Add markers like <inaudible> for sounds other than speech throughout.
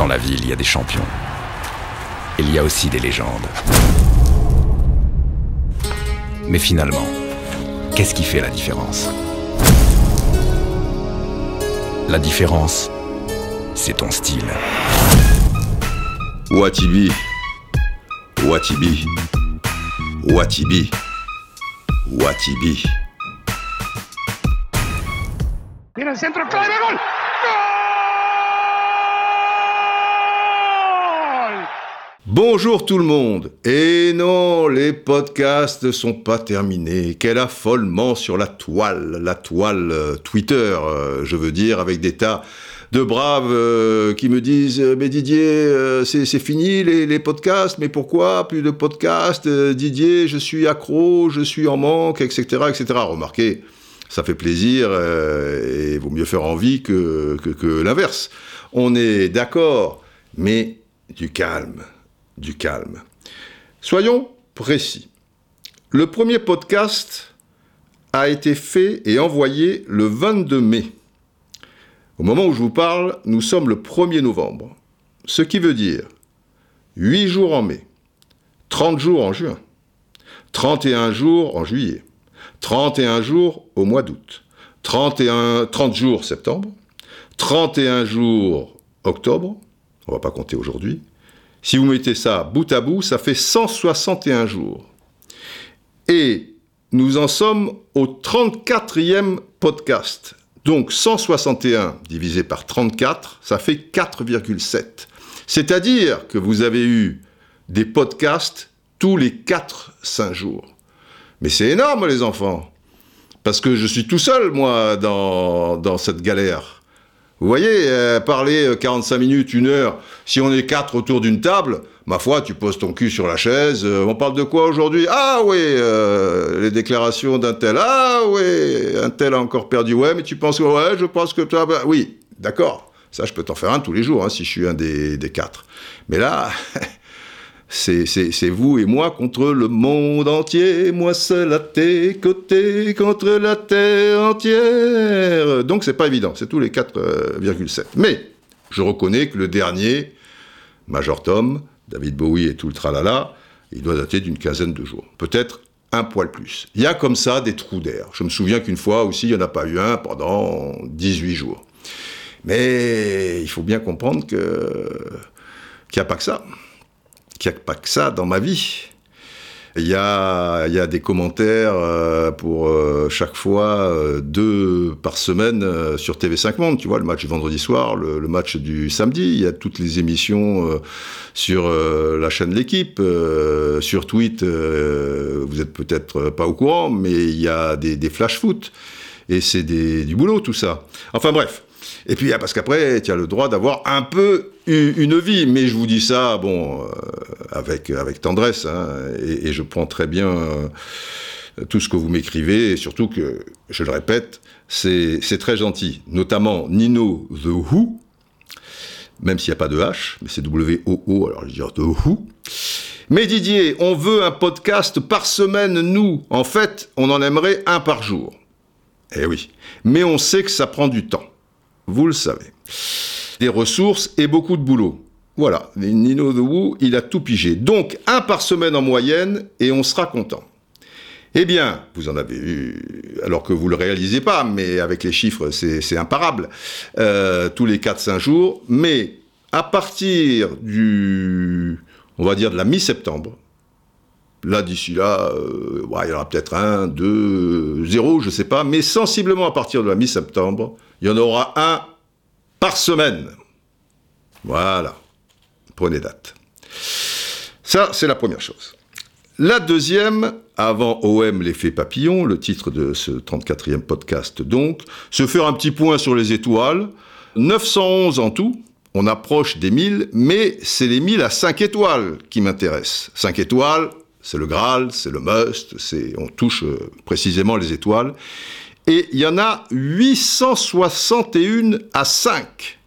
Dans la ville, il y a des champions. Il y a aussi des légendes. Mais finalement, qu'est-ce qui fait la différence? La différence, c'est ton style. Watibi. Watibi. Watibi. Watibi. El centro, clave, gol. ¡Gol! Bonjour tout le monde. Et non, les podcasts ne sont pas terminés. Quel affolement sur la toile, la toile euh, Twitter, euh, je veux dire, avec des tas de braves euh, qui me disent mais Didier c'est fini les, podcasts mais pourquoi plus de podcasts Didier je suis accro je suis en manque etc etc remarquez ça fait plaisir et vaut mieux faire envie que l'inverse on est d'accord mais du calme du calme soyons précis le premier podcast a été fait et envoyé le 22 mai au moment où je vous parle, nous sommes le 1er novembre. Ce qui veut dire 8 jours en mai, 30 jours en juin, 31 jours en juillet, 31 jours au mois d'août, 31, 30 jours septembre, 31 jours octobre, on va pas compter aujourd'hui. Si vous mettez ça bout à bout, ça fait 161 jours. Et nous en sommes au 34e podcast. Donc 161 divisé par 34, ça fait 4,7. C'est-à-dire que vous avez eu des podcasts tous les 4-5 jours. Mais c'est énorme les enfants. Parce que je suis tout seul, moi, dans, dans cette galère. Vous voyez, euh, parler euh, 45 minutes, une heure, si on est quatre autour d'une table, ma foi, tu poses ton cul sur la chaise. euh, on parle de quoi aujourd'hui? Ah oui, euh, les déclarations d'un tel. Ah oui, un tel a encore perdu. Ouais, mais tu penses ouais, je pense que toi, bah, oui, d'accord. Ça, je peux t'en faire un tous les jours, hein, si je suis un des, des quatre. Mais là, <laughs> c'est, vous et moi contre le monde entier, moi seul à tes côtés contre la terre entière. Donc c'est pas évident, c'est tous les 4,7. Mais je reconnais que le dernier, Major Tom, David Bowie et tout le tralala, il doit dater d'une quinzaine de jours. Peut-être un poil plus. Il y a comme ça des trous d'air. Je me souviens qu'une fois aussi, il n'y en a pas eu un pendant 18 jours. Mais il faut bien comprendre que qu'il n'y a pas que ça qu'il n'y a pas que ça dans ma vie. Il y a, y a des commentaires euh, pour euh, chaque fois euh, deux par semaine sur TV5 Monde. Tu vois, le match du vendredi soir, le, match du samedi. Il y a toutes les émissions sur la chaîne L'équipe, sur Tweet. vous êtes peut-être pas au courant, mais il y a des, flash foot. Et c'est du boulot, tout ça. Enfin bref. Et puis, ah, parce qu'après, tu as le droit d'avoir un peu une vie. Mais je vous dis ça, bon, euh, avec, avec tendresse. hein, et, je prends très bien euh, tout ce que vous m'écrivez. Et surtout que, je le répète, c'est très gentil. Notamment Nino The Who, même s'il n'y a pas de H, mais c'est W-O-O, alors je dire The Who. Mais Didier, on veut un podcast par semaine, nous. En fait, on en aimerait un par jour. Eh oui. Mais on sait que ça prend du temps. Vous le savez. Des ressources et beaucoup de boulot. Voilà. Nino The Who, il a tout pigé. Donc, un par semaine en moyenne et on sera content. Eh bien, vous en avez eu, alors que vous ne le réalisez pas, mais avec les chiffres, c'est c'est imparable, euh, tous les 4-5 jours. Mais à partir du, on va dire de la mi-septembre, là d'ici là, euh, il y en aura peut-être un, deux, zéro, je sais pas, mais sensiblement à partir de la mi-septembre, il y en aura un par semaine. Voilà, prenez date. Ça, c'est la première chose. La deuxième, avant OM l'effet papillon, le titre de ce 34e podcast donc, se faire un petit point sur les étoiles. 911 en tout, on approche des 1000, mais c'est les 1000 à 5 étoiles qui m'intéressent. 5 étoiles, c'est le Graal, c'est le must, c'est, on touche euh, précisément les étoiles. Et il y en a 861 à 5,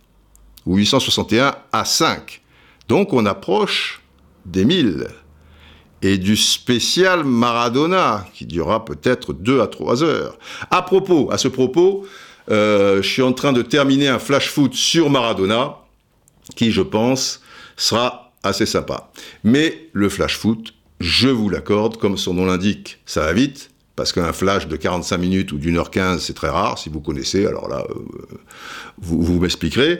ou 861 à 5. Donc on approche des 1000 et du spécial Maradona, qui durera peut-être deux à trois heures. À propos, à ce propos, euh, je suis en train de terminer un flash foot sur Maradona. qui, je pense, sera assez sympa. Mais le flash foot, je vous l'accorde, comme son nom l'indique, ça va vite, parce qu'un flash de 45 minutes ou d'une heure 15, c'est très rare. Si vous connaissez, alors là, euh, vous, m'expliquerez.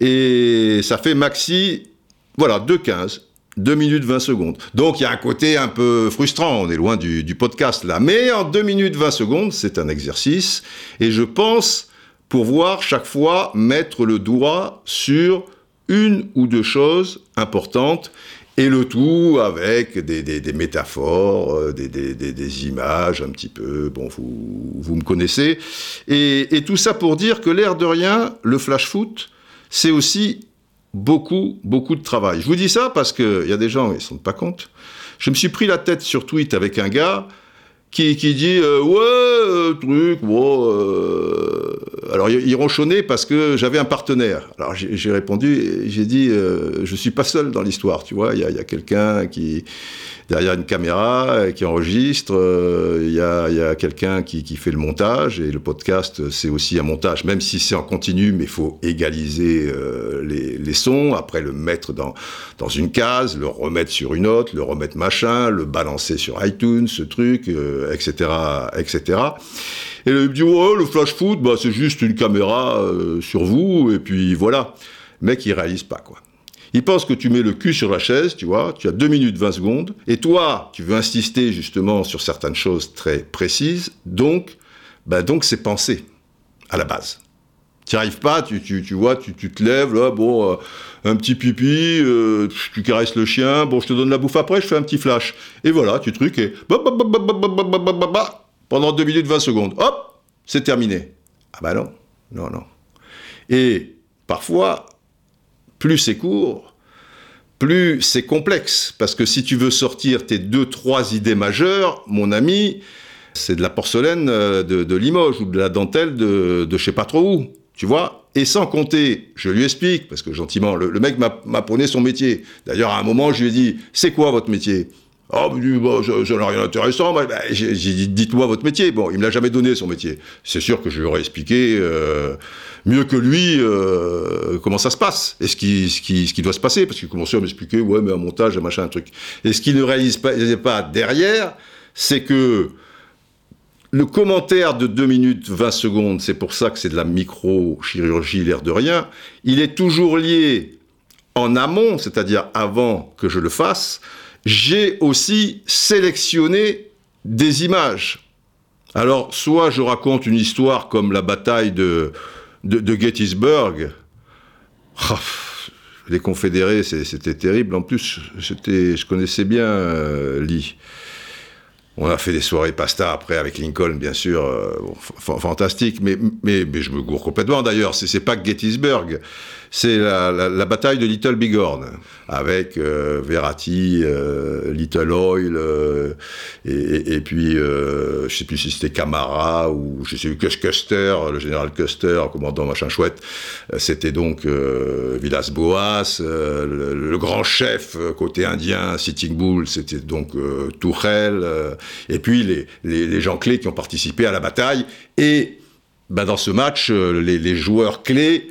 Et ça fait maxi, voilà, 2,15. 2 minutes 20 secondes. Donc il y a un côté un peu frustrant, on est loin du, du podcast là. Mais en 2 minutes 20 secondes, c'est un exercice. Et je pense pouvoir chaque fois mettre le doigt sur une ou deux choses importantes et le tout avec des, des, des métaphores, euh, des, des, images un petit peu, bon, vous, vous me connaissez. Et, et, tout ça pour dire que l'air de rien, le flash foot, c'est aussi beaucoup, beaucoup de travail. Je vous dis ça parce qu'il y a des gens, ils ne se rendent pas compte. Je me suis pris la tête sur tweet avec un gars qui, qui dit euh, Ouais, euh, truc, bon. Euh... Alors, il ronchonnait parce que j'avais un partenaire. Alors, j'ai répondu, j'ai dit euh, Je suis pas seul dans l'histoire, tu vois. Il y a, y a quelqu'un qui derrière une caméra euh, qui enregistre. Euh, il y a, a quelqu'un qui, qui, fait le montage et le podcast, c'est aussi un montage, même si c'est en continu, mais il faut égaliser euh, les, les, sons, après le mettre dans, dans une case, le remettre sur une autre, le remettre machin, le balancer sur iTunes, ce truc, euh, etc., etc. Et il me dit, ouais, le flash foot, bah, c'est juste une caméra euh, sur vous, et puis voilà. Le mec, il réalise pas, quoi. Il pense que tu mets le cul sur la chaise, tu vois, tu as 2 minutes 20 secondes, et toi, tu veux insister justement sur certaines choses très précises, donc, bah donc c'est pensé, à la base. Tu n'y arrives pas, tu, tu, tu vois, tu, tu, te lèves, là, bon, euh, un petit pipi, euh, tu caresses le chien, bon, je te donne la bouffe après, je fais un petit flash. Et voilà, tu trucs, et pendant 2 minutes 20 secondes, hop, c'est terminé. Ah bah non, non, non. Et parfois, plus c'est court, plus c'est complexe. Parce que si tu veux sortir tes deux, trois idées majeures, mon ami, c'est de la porcelaine de, de, Limoges ou de la dentelle de, de je sais pas trop où. Tu vois Et sans compter, je lui explique, parce que gentiment, le, le mec m'a prôné son métier. D'ailleurs, à un moment, je lui ai dit C'est quoi votre métier? Oh, bah, j'en ai rien d'intéressant. Bah, j'ai dit, dites-moi votre métier. Bon, il me l'a jamais donné, son métier. C'est sûr que je lui aurais expliqué euh, mieux que lui euh, comment ça se passe et ce qui, doit se passer. Parce qu'il commençait à m'expliquer, ouais, mais un montage, un machin, un truc. Et ce qu'il ne réalise pas, pas derrière, c'est que le commentaire de 2 minutes 20 secondes, c'est pour ça que c'est de la micro-chirurgie, l'air de rien, il est toujours lié en amont, c'est-à-dire avant que je le fasse, j'ai aussi sélectionné des images. Alors, soit je raconte une histoire comme la bataille de, de, Gettysburg. Oh, les confédérés, c'était terrible. En plus, je connaissais bien euh, Lee. On a fait des soirées pasta après avec Lincoln, bien sûr, euh, fantastique, mais, mais, mais, je me gourre complètement d'ailleurs. C'est pas Gettysburg, c'est la, la, la, bataille de Little Bighorn, avec euh, Verratti, euh, Little Oil, euh, et, et, puis, euh, je sais plus si c'était Camara ou je sais plus, Custer, le général Custer, commandant machin chouette. C'était donc Villas-Boas, le, le, grand chef côté indien, Sitting Bull, c'était donc Tourelle, et puis les, les, les gens clés qui ont participé à la bataille. Et ben, dans ce match, les, les joueurs clés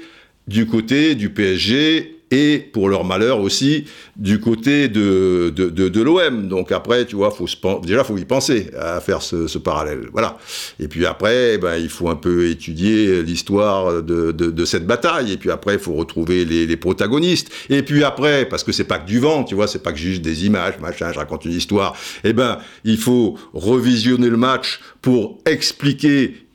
du côté du PSG et pour leur malheur aussi du côté de, de, de, l'OM. Donc après, tu vois, faut se, déjà faut y penser à faire ce, parallèle. Voilà. Et puis après, ben, il faut un peu étudier l'histoire de, de, cette bataille. Et puis après, il faut retrouver les, les, protagonistes. Et puis après, parce que c'est pas que du vent, tu vois, c'est pas que juste des images, machin, je raconte une histoire. Eh ben, il faut revisionner le match pour expliquer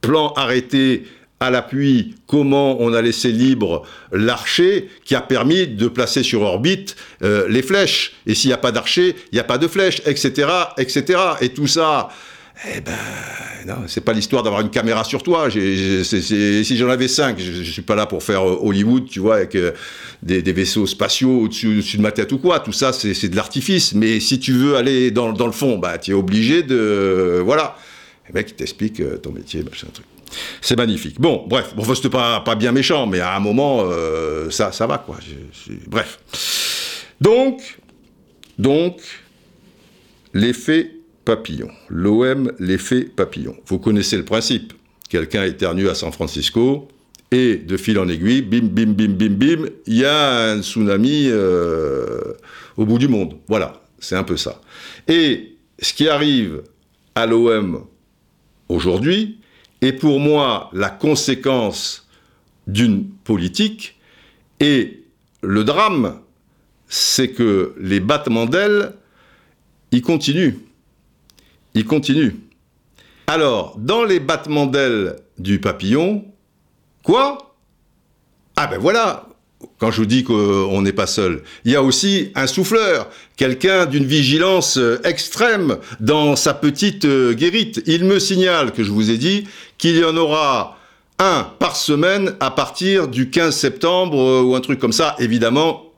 plan arrêté à l'appui comment on a laissé libre l'archer qui a permis de placer sur orbite euh, les flèches. Et s'il n'y a pas d'archer, il n'y a pas de flèches, etc., etc. Et tout ça, eh ben, c'est pas l'histoire d'avoir une caméra sur toi. Si j'en avais cinq, je, je, suis pas là pour faire Hollywood, tu vois, avec euh, des, vaisseaux spatiaux au-dessus au de ma tête ou quoi. Tout ça, c'est de l'artifice. Mais si tu veux aller dans, le fond, bah, tu es obligé de, euh, voilà. Le mec, il t'explique euh, ton métier, machin truc. C'est magnifique. Bon, bref, bon, c'était pas, pas bien méchant, mais à un moment, euh, ça, ça va, quoi. Bref. Donc, donc, l'effet papillon. L'OM, l'effet papillon. Vous connaissez le principe. Quelqu'un éternue à San Francisco, Et de fil en aiguille, bim, bim, bim, bim, bim, il y a un tsunami euh, au bout du monde. Voilà, c'est un peu ça. Et ce qui arrive à l'OM aujourd'hui est pour moi la conséquence d'une politique et le drame, c'est que les battements d'ailes, ils continuent. Ils continuent. Alors, dans les battements d'ailes du papillon, quoi? Ah ben voilà, quand je vous dis qu'on n'est pas seul, il y a aussi un souffleur, quelqu'un d'une vigilance euh, extrême dans sa petite euh, guérite. Il me signale que je vous ai dit qu'il y en aura un par semaine à partir du 15 septembre euh, ou un truc comme ça. Évidemment,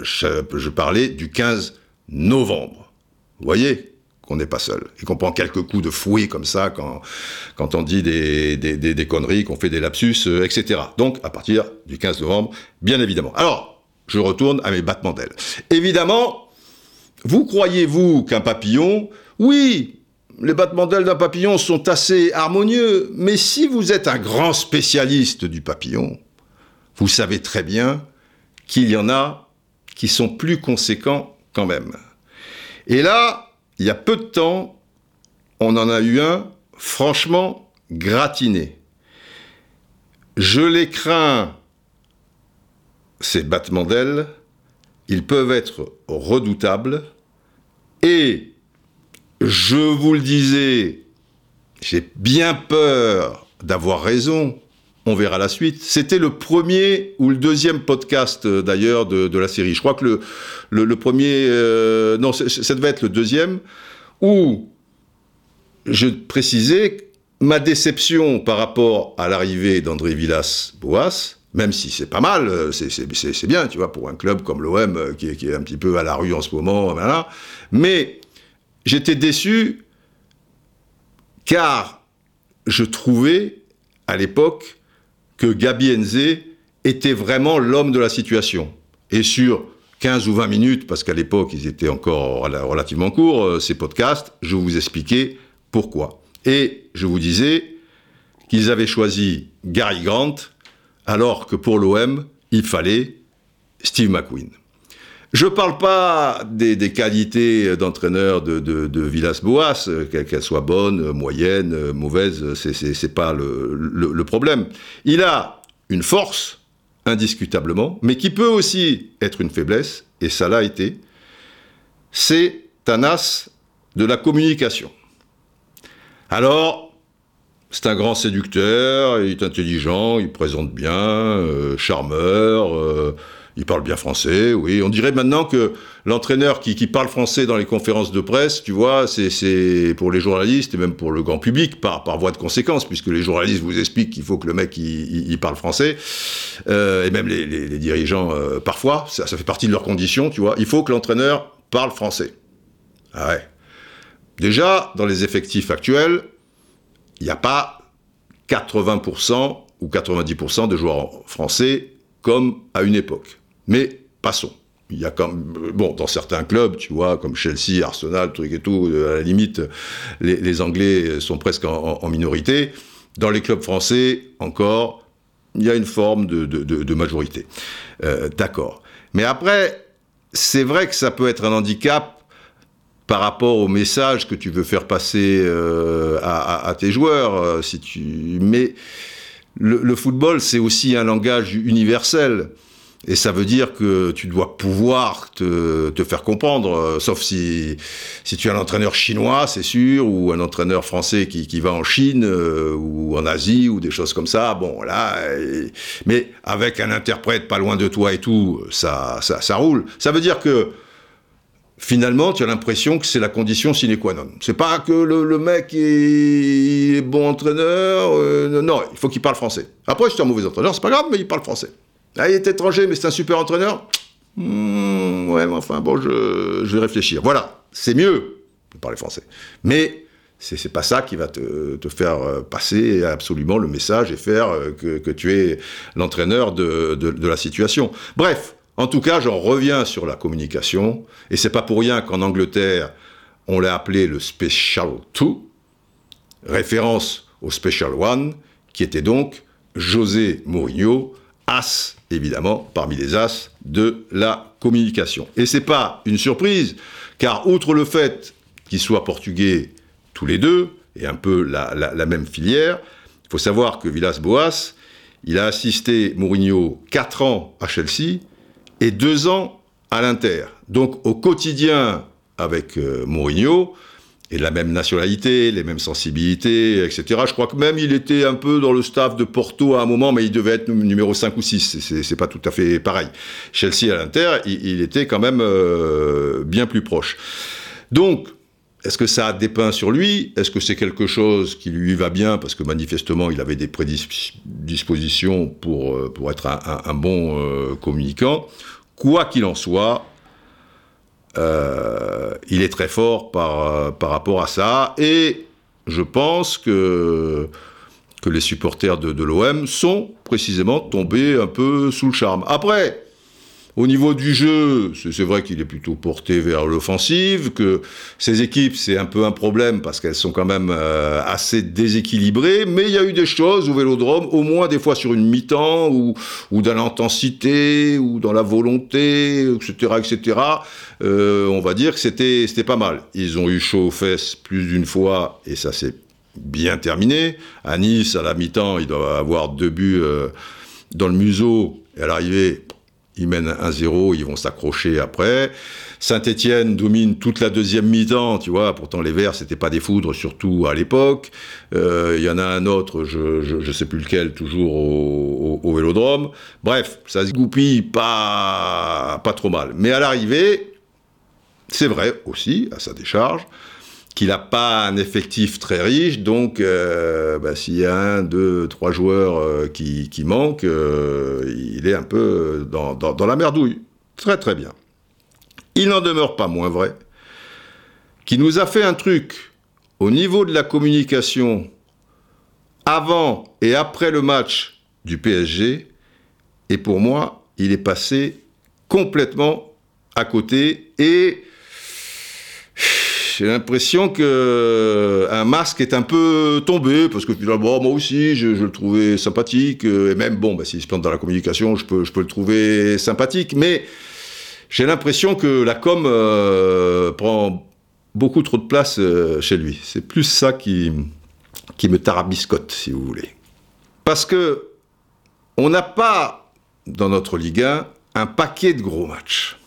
je, je parlais du 15 novembre. Vous voyez? Qu'on n'est pas seul et qu'on prend quelques coups de fouet comme ça quand, quand on dit des, des, des, conneries, qu'on fait des lapsus, euh, etc. Donc, à partir du 15 novembre, bien évidemment. Alors, je retourne à mes battements d'ailes. Évidemment, vous croyez-vous qu'un papillon, oui, les battements d'ailes d'un papillon sont assez harmonieux, mais si vous êtes un grand spécialiste du papillon, vous savez très bien qu'il y en a qui sont plus conséquents quand même. Et là, il y a peu de temps, on en a eu un franchement gratiné. Je les crains, ces battements d'ailes, ils peuvent être redoutables, et je vous le disais, j'ai bien peur d'avoir raison, on verra la suite. C'était le premier ou le deuxième podcast euh, d'ailleurs de, la série. Je crois que le, premier, euh, non, ça devait être le deuxième, où je précisais ma déception par rapport à l'arrivée d'André Villas-Boas, même si c'est pas mal, euh, c'est bien, tu vois, pour un club comme l'OM qui, est un petit peu à la rue en ce moment, mais j'étais déçu car je trouvais à l'époque que Gabi Enze était vraiment l'homme de la situation. Et sur 15 ou 20 minutes, parce qu'à l'époque, ils étaient encore relativement courts, euh, ces podcasts, je vous expliquais pourquoi. Et je vous disais qu'ils avaient choisi Gary Grant, alors que pour l'OM, il fallait Steve McQueen. Je ne parle pas des, qualités d'entraîneur de, Villas-Boas, euh, qu'elles soient bonnes, moyennes, mauvaises, c'est pas le, problème. Il a une force, indiscutablement, mais qui peut aussi être une faiblesse, et ça l'a été. C'est un de la communication. Alors, c'est un grand séducteur, il est intelligent, il présente bien, euh, charmeur. Euh, il parle bien français, oui. On dirait maintenant que l'entraîneur qui, parle français dans les conférences de presse, tu vois, c'est pour les journalistes et même pour le grand public, par, voie de conséquence, puisque les journalistes vous expliquent qu'il faut que le mec parle français, euh, et même les dirigeants euh, parfois, ça, ça, fait partie de leurs conditions, tu vois. Il faut que l'entraîneur parle français. Ah ouais. Déjà, dans les effectifs actuels, il n'y a pas 80% ou 90% de joueurs français comme à une époque. Mais passons. Il y a comme bon dans certains clubs, tu vois, comme Chelsea, Arsenal, truc et tout. À la limite, les, Anglais sont presque en, minorité. Dans les clubs français, encore, il y a une forme de, majorité. Euh, D'accord. Mais après, c'est vrai que ça peut être un handicap par rapport au message que tu veux faire passer euh, à, tes joueurs. Euh, mais le football, c'est aussi un langage universel. Et ça veut dire que tu dois pouvoir te, te faire comprendre, euh, sauf si, si tu es un entraîneur chinois, c'est sûr, ou un entraîneur français qui, qui va en Chine, euh, ou en Asie, ou des choses comme ça. Bon, là, mais avec un interprète pas loin de toi et tout, ça, ça, ça roule. Ça veut dire que finalement, tu as l'impression que c'est la condition sine qua non. C'est pas que le, mec est, est, bon entraîneur, euh, non, il faut qu'il parle français. Après, si tu es un mauvais entraîneur, c'est pas grave, mais il parle français. Ah, il est étranger, mais c'est un super entraîneur. Mmh, ouais, mais enfin, bon, je, vais réfléchir. Voilà, c'est mieux de parler français. Mais c'est pas ça qui va te, faire passer absolument le message et faire que, que tu es l'entraîneur de, la situation. Bref, en tout cas, j'en reviens sur la communication, et c'est pas pour rien qu'en Angleterre, on l'a appelé le Special 2, référence au Special 1, qui était donc José Mourinho, as évidemment parmi les as de la communication. Et c'est pas une surprise, car outre le fait qu'ils soient portugais tous les deux, et un peu la, même filière, il faut savoir que Villas-Boas, il a assisté Mourinho 4 ans à Chelsea et 2 ans à l'Inter. Donc au quotidien avec euh, Mourinho, et la même nationalité, les mêmes sensibilités, etc. Je crois que même il était un peu dans le staff de Porto à un moment, mais il devait être numéro 5 ou 6. C'est pas tout à fait pareil. Chelsea à l'Inter, il, était quand même euh, bien plus proche. Donc, est-ce que ça a dépeint sur lui? Est-ce que c'est quelque chose qui lui va bien? Parce que manifestement, il avait des prédispositions pour, euh, pour être un, bon euh, communicant. Quoi qu'il en soit, euh, il est très fort par, par rapport à ça. Et je pense que, que les supporters de, de l'OM sont précisément tombés un peu sous le charme. Après, au niveau du jeu, c'est vrai qu'il est plutôt porté vers l'offensive, que ces équipes, c'est un peu un problème parce qu'elles sont quand même euh, assez déséquilibrées, mais il y a eu des choses au Vélodrome, au moins des fois sur une mi-temps, ou, dans l'intensité, ou dans la volonté, etc., etc. Euh, on va dire que c'était pas mal. Ils ont eu chaud aux fesses plus d'une fois, et ça c'est bien terminé. À Nice, à la mi-temps, il doit avoir deux buts euh, dans le museau, et à l'arrivée, ils mènent 1-0, ils vont s'accrocher après. Saint-Etienne domine toute la deuxième mi-temps, tu vois. Pourtant, les Verts, c'était pas des foudres, surtout à l'époque. Euh, il y en a un autre, je, ne sais plus lequel, toujours au, Vélodrome. Bref, ça se goupille pas, pas trop mal. Mais à l'arrivée, c'est vrai aussi, à sa décharge, qu'il n'a pas un effectif très riche, donc euh, bah, s'il y a un, deux, trois joueurs euh, qui, manquent, euh, il est un peu dans, dans, la merdouille. Très très bien. Il n'en demeure pas moins vrai qu'il nous a fait un truc au niveau de la communication avant et après le match du PSG, et pour moi, il est passé complètement à côté et j'ai l'impression que euh, un masque est un peu tombé parce que finalement moi aussi je, le trouvais sympathique euh, et même bon bah, s'il se plante dans la communication je peux je peux le trouver sympathique mais j'ai l'impression que la com euh, prend beaucoup trop de place chez lui. C'est plus ça qui qui me tarabiscote si vous voulez. Parce que on n'a pas dans notre Ligue 1 un paquet de gros matchs.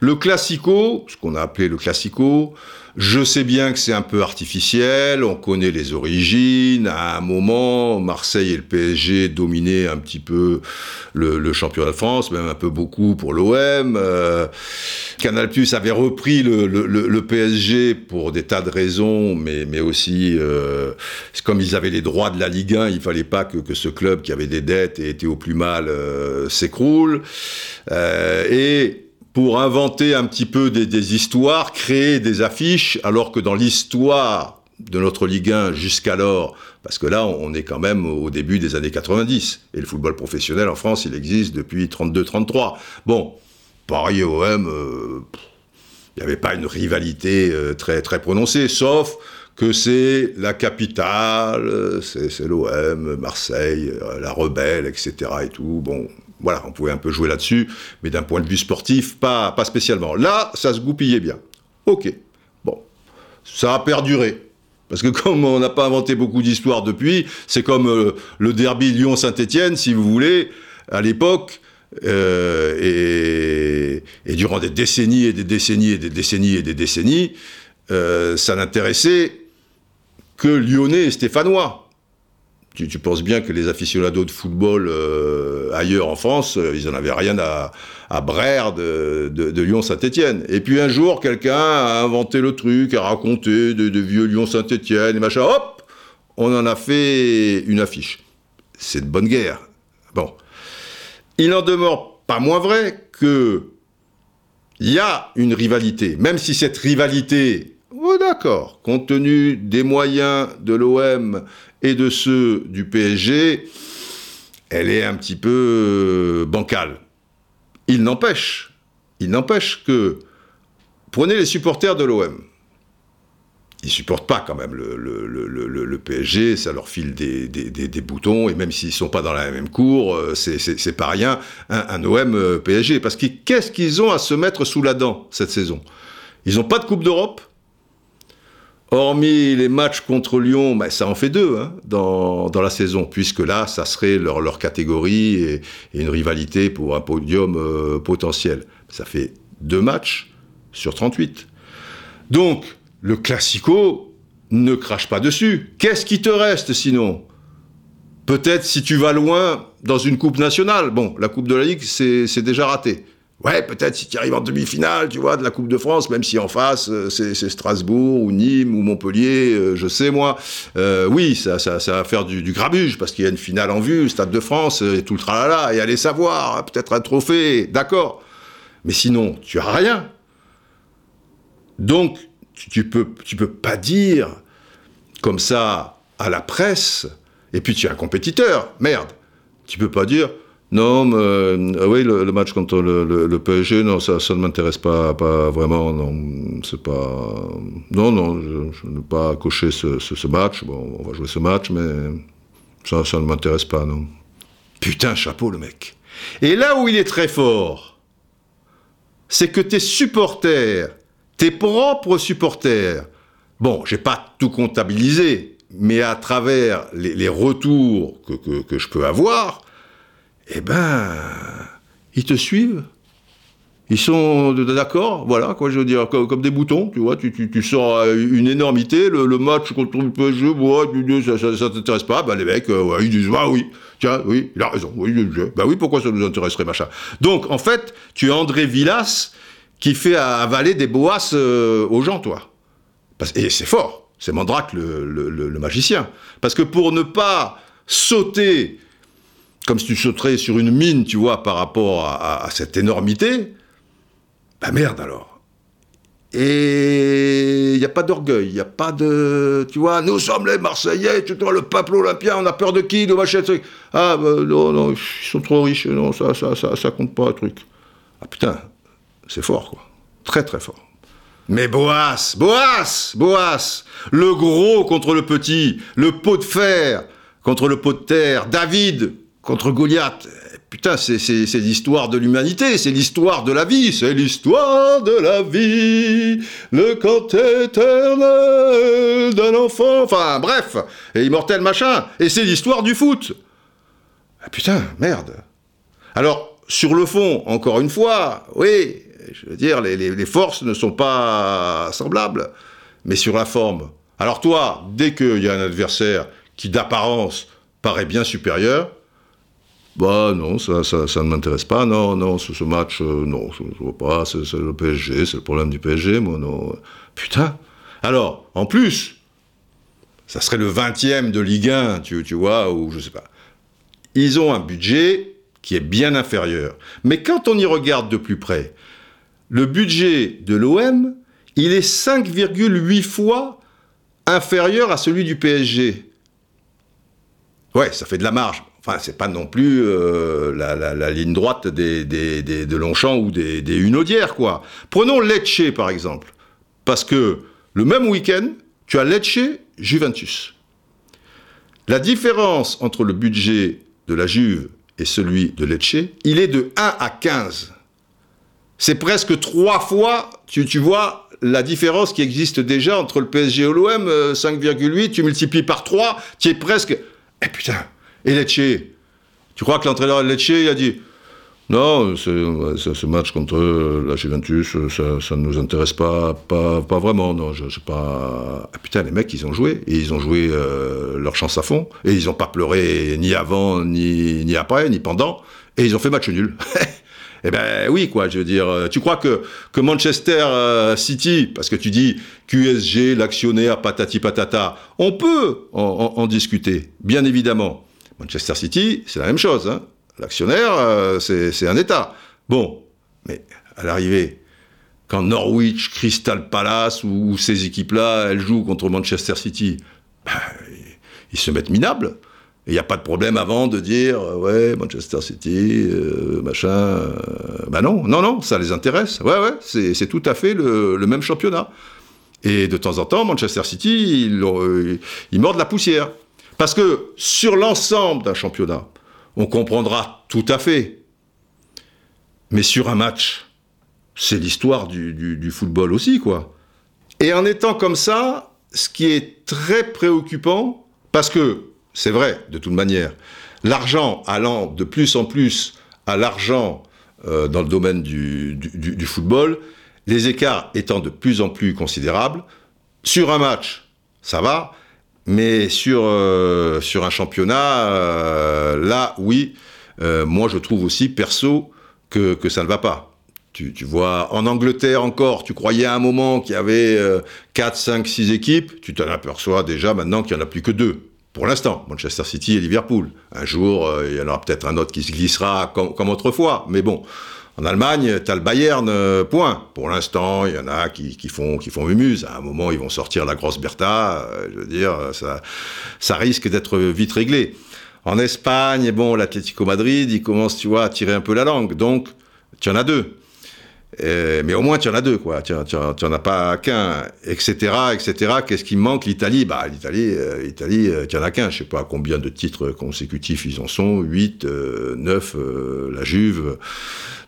Le classico, ce qu'on a appelé le classico, je sais bien que c'est un peu artificiel, on connaît les origines. À un moment, Marseille et le PSG dominaient un petit peu le, championnat de France, même un peu beaucoup pour l'OM. Euh, Canal Plus avait repris le, PSG pour des tas de raisons, mais, mais aussi, euh, comme ils avaient les droits de la Ligue 1, il fallait pas que, que ce club qui avait des dettes et était au plus mal euh, s'écroule. et pour inventer un petit peu des, histoires, créer des affiches, alors que dans l'histoire de notre Ligue 1 jusqu'alors, parce que là, on est quand même au début des années 90, et le football professionnel en France, il existe depuis 32-33. Bon, Paris et OM, euh, il n'y avait pas une rivalité euh, très, très prononcée, sauf que c'est la capitale, euh, c'est l'OM, Marseille, la rebelle, etc. et tout. Bon, voilà, on pouvait un peu jouer là-dessus, mais d'un point de vue sportif, pas, spécialement. Là, ça se goupillait bien. Ok, bon, ça a perduré. Parce que <laughs> comme on n'a pas inventé beaucoup d'histoires depuis, c'est comme euh, le derby Lyon-Saint-Étienne, si vous voulez, à l'époque, euh, et, et, durant des décennies et des décennies et des décennies et des décennies, euh, ça n'intéressait que Lyonnais et Stéphanois tu, penses bien que les aficionados de football euh, ailleurs en France, euh, ils n'en avaient rien à, à de, Lyon-Saint-Etienne. Et puis un jour, quelqu'un a inventé le truc, a raconté de, vieux Lyon-Saint-Etienne et machin, hop, on en a fait une affiche. C'est de bonne guerre. Bon. Il n'en demeure pas moins vrai que il y a une rivalité, même si cette rivalité, oh d'accord, compte tenu des moyens de l'OM et de ceux du PSG, elle est un petit peu euh, bancale. Il n'empêche, il n'empêche que, prenez les supporters de l'OM. ils supportent pas quand même le, PSG, ça leur file des, boutons, et même s'ils sont pas dans la même cour, euh, c'est pas rien, un, un OM euh, PSG. Parce que qu'est-ce qu'ils ont à se mettre sous la dent cette saison? Ils n'ont pas de Coupe d'Europe, Hormis les matchs contre Lyon, ben ça en fait deux hein, dans, la saison, puisque là, ça serait leur, catégorie et, et, une rivalité pour un podium euh, potentiel. Ça fait deux matchs sur 38. Donc, le classico ne crache pas dessus. Qu'est-ce qui te reste sinon? Peut-être si tu vas loin dans une coupe nationale. Bon, la Coupe de la Ligue, c'est déjà raté. Ouais, peut-être si tu arrives en demi-finale, tu vois, de la Coupe de France, même si en face, euh, c'est Strasbourg ou Nîmes ou Montpellier, euh, je sais moi. Euh, oui, ça, va faire du, grabuge, parce qu'il y a une finale en vue, Stade de France, et tout le tralala, et allez savoir, peut-être un trophée, d'accord. Mais sinon, tu as rien. Donc, tu, tu, peux, tu peux pas dire comme ça à la presse, et puis tu es un compétiteur, merde. Tu peux pas dire, non, mais, euh, oui, le, match contre le, PSG, non, ça, ne m'intéresse pas, pas vraiment. Non. Non, je, n'ai pas coché ce, match. Bon, on va jouer ce match, mais ça, ne m'intéresse pas, non. Putain, chapeau, le mec. Et là où il est très fort, c'est que tes supporters, tes propres supporters, bon, j'ai pas tout comptabilisé, mais à travers les, retours que je peux avoir, eh ben, ils te suivent. Ils sont d'accord, voilà, quoi, je veux dire, comme, des boutons, tu vois, tu, sors une énormité, le, match contre le PSG, ça, ça, t'intéresse pas, bah les mecs, euh, ils disent, ah oui, tiens, oui, il a raison, oui, bah oui, pourquoi ça nous intéresserait, machin. Donc, en fait, tu es André Villas qui fait avaler des boas euh, aux gens, toi. Et c'est fort, c'est Mandrake le, magicien. Parce que pour ne pas sauter comme si tu sauterais sur une mine, tu vois, par rapport à, cette énormité, bah merde alors. Et il n'y a pas d'orgueil, il n'y a pas de... Tu vois, nous sommes les Marseillais, tu vois, le peuple olympien, on a peur de qui, de machin. Ah, bah, non, non, ils sont trop riches, non, ça, ça, ça, ça compte pas, truc. Ah putain, c'est fort, quoi. Très, très fort. Mais Boas, Boas, Boas, le gros contre le petit, le pot de fer contre le pot de terre, David contre Goliath. Putain, c'est l'histoire de l'humanité, c'est l'histoire de la vie, c'est l'histoire de la vie, le cante éternel d'un enfant, enfin bref, et immortel machin, et c'est l'histoire du foot. Ah, putain, merde. Alors, sur le fond, encore une fois, oui, je veux dire, les, les, les forces ne sont pas semblables, mais sur la forme. Alors toi, dès qu'il y a un adversaire qui d'apparence paraît bien supérieur, bah non, ça, ça, ça ne m'intéresse pas. Non, non, ce, match, euh, non, je, je vois pas. C'est le PSG, c'est le problème du PSG, moi, non. Putain. Alors, en plus, ça serait le 20e de Ligue 1, tu, tu vois, ou je sais pas. Ils ont un budget qui est bien inférieur. Mais quand on y regarde de plus près, le budget de l'OM, il est 5,8 fois inférieur à celui du PSG. Ouais, ça fait de la marge. Enfin, c'est pas non plus euh, la, ligne droite des, de Longchamp ou des, des Hunaudières, quoi. Prenons Lecce, par exemple. Parce que le même week-end, tu as Lecce, Juventus. La différence entre le budget de la Juve et celui de Lecce, il est de 1 à 15. C'est presque trois fois, tu, tu vois, la différence qui existe déjà entre le PSG et l'OM, 5,8, tu multiplies par 3, tu es presque... Eh putain et Lecce Tu crois que l'entraîneur de Lecce, a dit non, ce match contre la Juventus, ça, ça ne nous intéresse pas, pas, vraiment. Non, je, je pas. Ah, putain, les mecs, ils ont joué et ils ont joué euh, leur chance à fond et ils n'ont pas pleuré ni avant, ni, après, ni pendant et ils ont fait match nul. <laughs> Eh ben oui, quoi, je veux dire, tu crois que, que Manchester euh, City, parce que tu dis QSG, l'actionnaire, patati patata, on peut en discuter, bien évidemment. Manchester City, c'est la même chose. Hein. L'actionnaire, euh, c'est un État. Bon, mais à l'arrivée, quand Norwich, Crystal Palace ou, ces équipes-là, elles jouent contre Manchester City, ben, ils se mettent minables. Il n'y a pas de problème avant de dire, euh, ouais, Manchester City, euh, machin. Euh, ben non, non, non, ça les intéresse. Ouais, ouais, c'est tout à fait le, même championnat. Et de temps en temps, Manchester City, il, euh, il mord de la poussière. Parce que sur l'ensemble d'un championnat, on comprendra tout à fait. Mais sur un match, c'est l'histoire du, football aussi, quoi. Et en étant comme ça, ce qui est très préoccupant, parce que c'est vrai, de toute manière, l'argent allant de plus en plus à l'argent euh, dans le domaine du football, les écarts étant de plus en plus considérables, sur un match, ça va, mais sur, euh, sur un championnat, euh, là, oui, euh, moi je trouve aussi, perso, que, que ça ne va pas. Tu, vois, en Angleterre encore, tu croyais à un moment qu'il y avait euh, 4, 5, 6 équipes, tu t'en aperçois déjà maintenant qu'il n'y en a plus que deux. Pour l'instant, Manchester City et Liverpool. Un jour, il y en aura peut-être un autre qui se glissera comme, comme autrefois. Mais bon, en Allemagne, tu as le Bayern, euh, point. Pour l'instant, il y en a qui, qui font, qui font mumuse. À un moment, ils vont sortir la grosse Bertha. euh, je veux dire, ça, ça risque d'être vite réglé. En Espagne, bon, l'Atlético Madrid, il commence, tu vois, à tirer un peu la langue. Donc, tu en as deux. Euh, mais au moins, tu en as deux, quoi. Tu n'en as pas qu'un, etc.. Qu'est-ce qui manque? L'Italie, bah, l'Italie, euh, l'Italie, euh, tu en as qu'un. Je sais pas combien de titres consécutifs ils en sont. 8, 9, la Juve.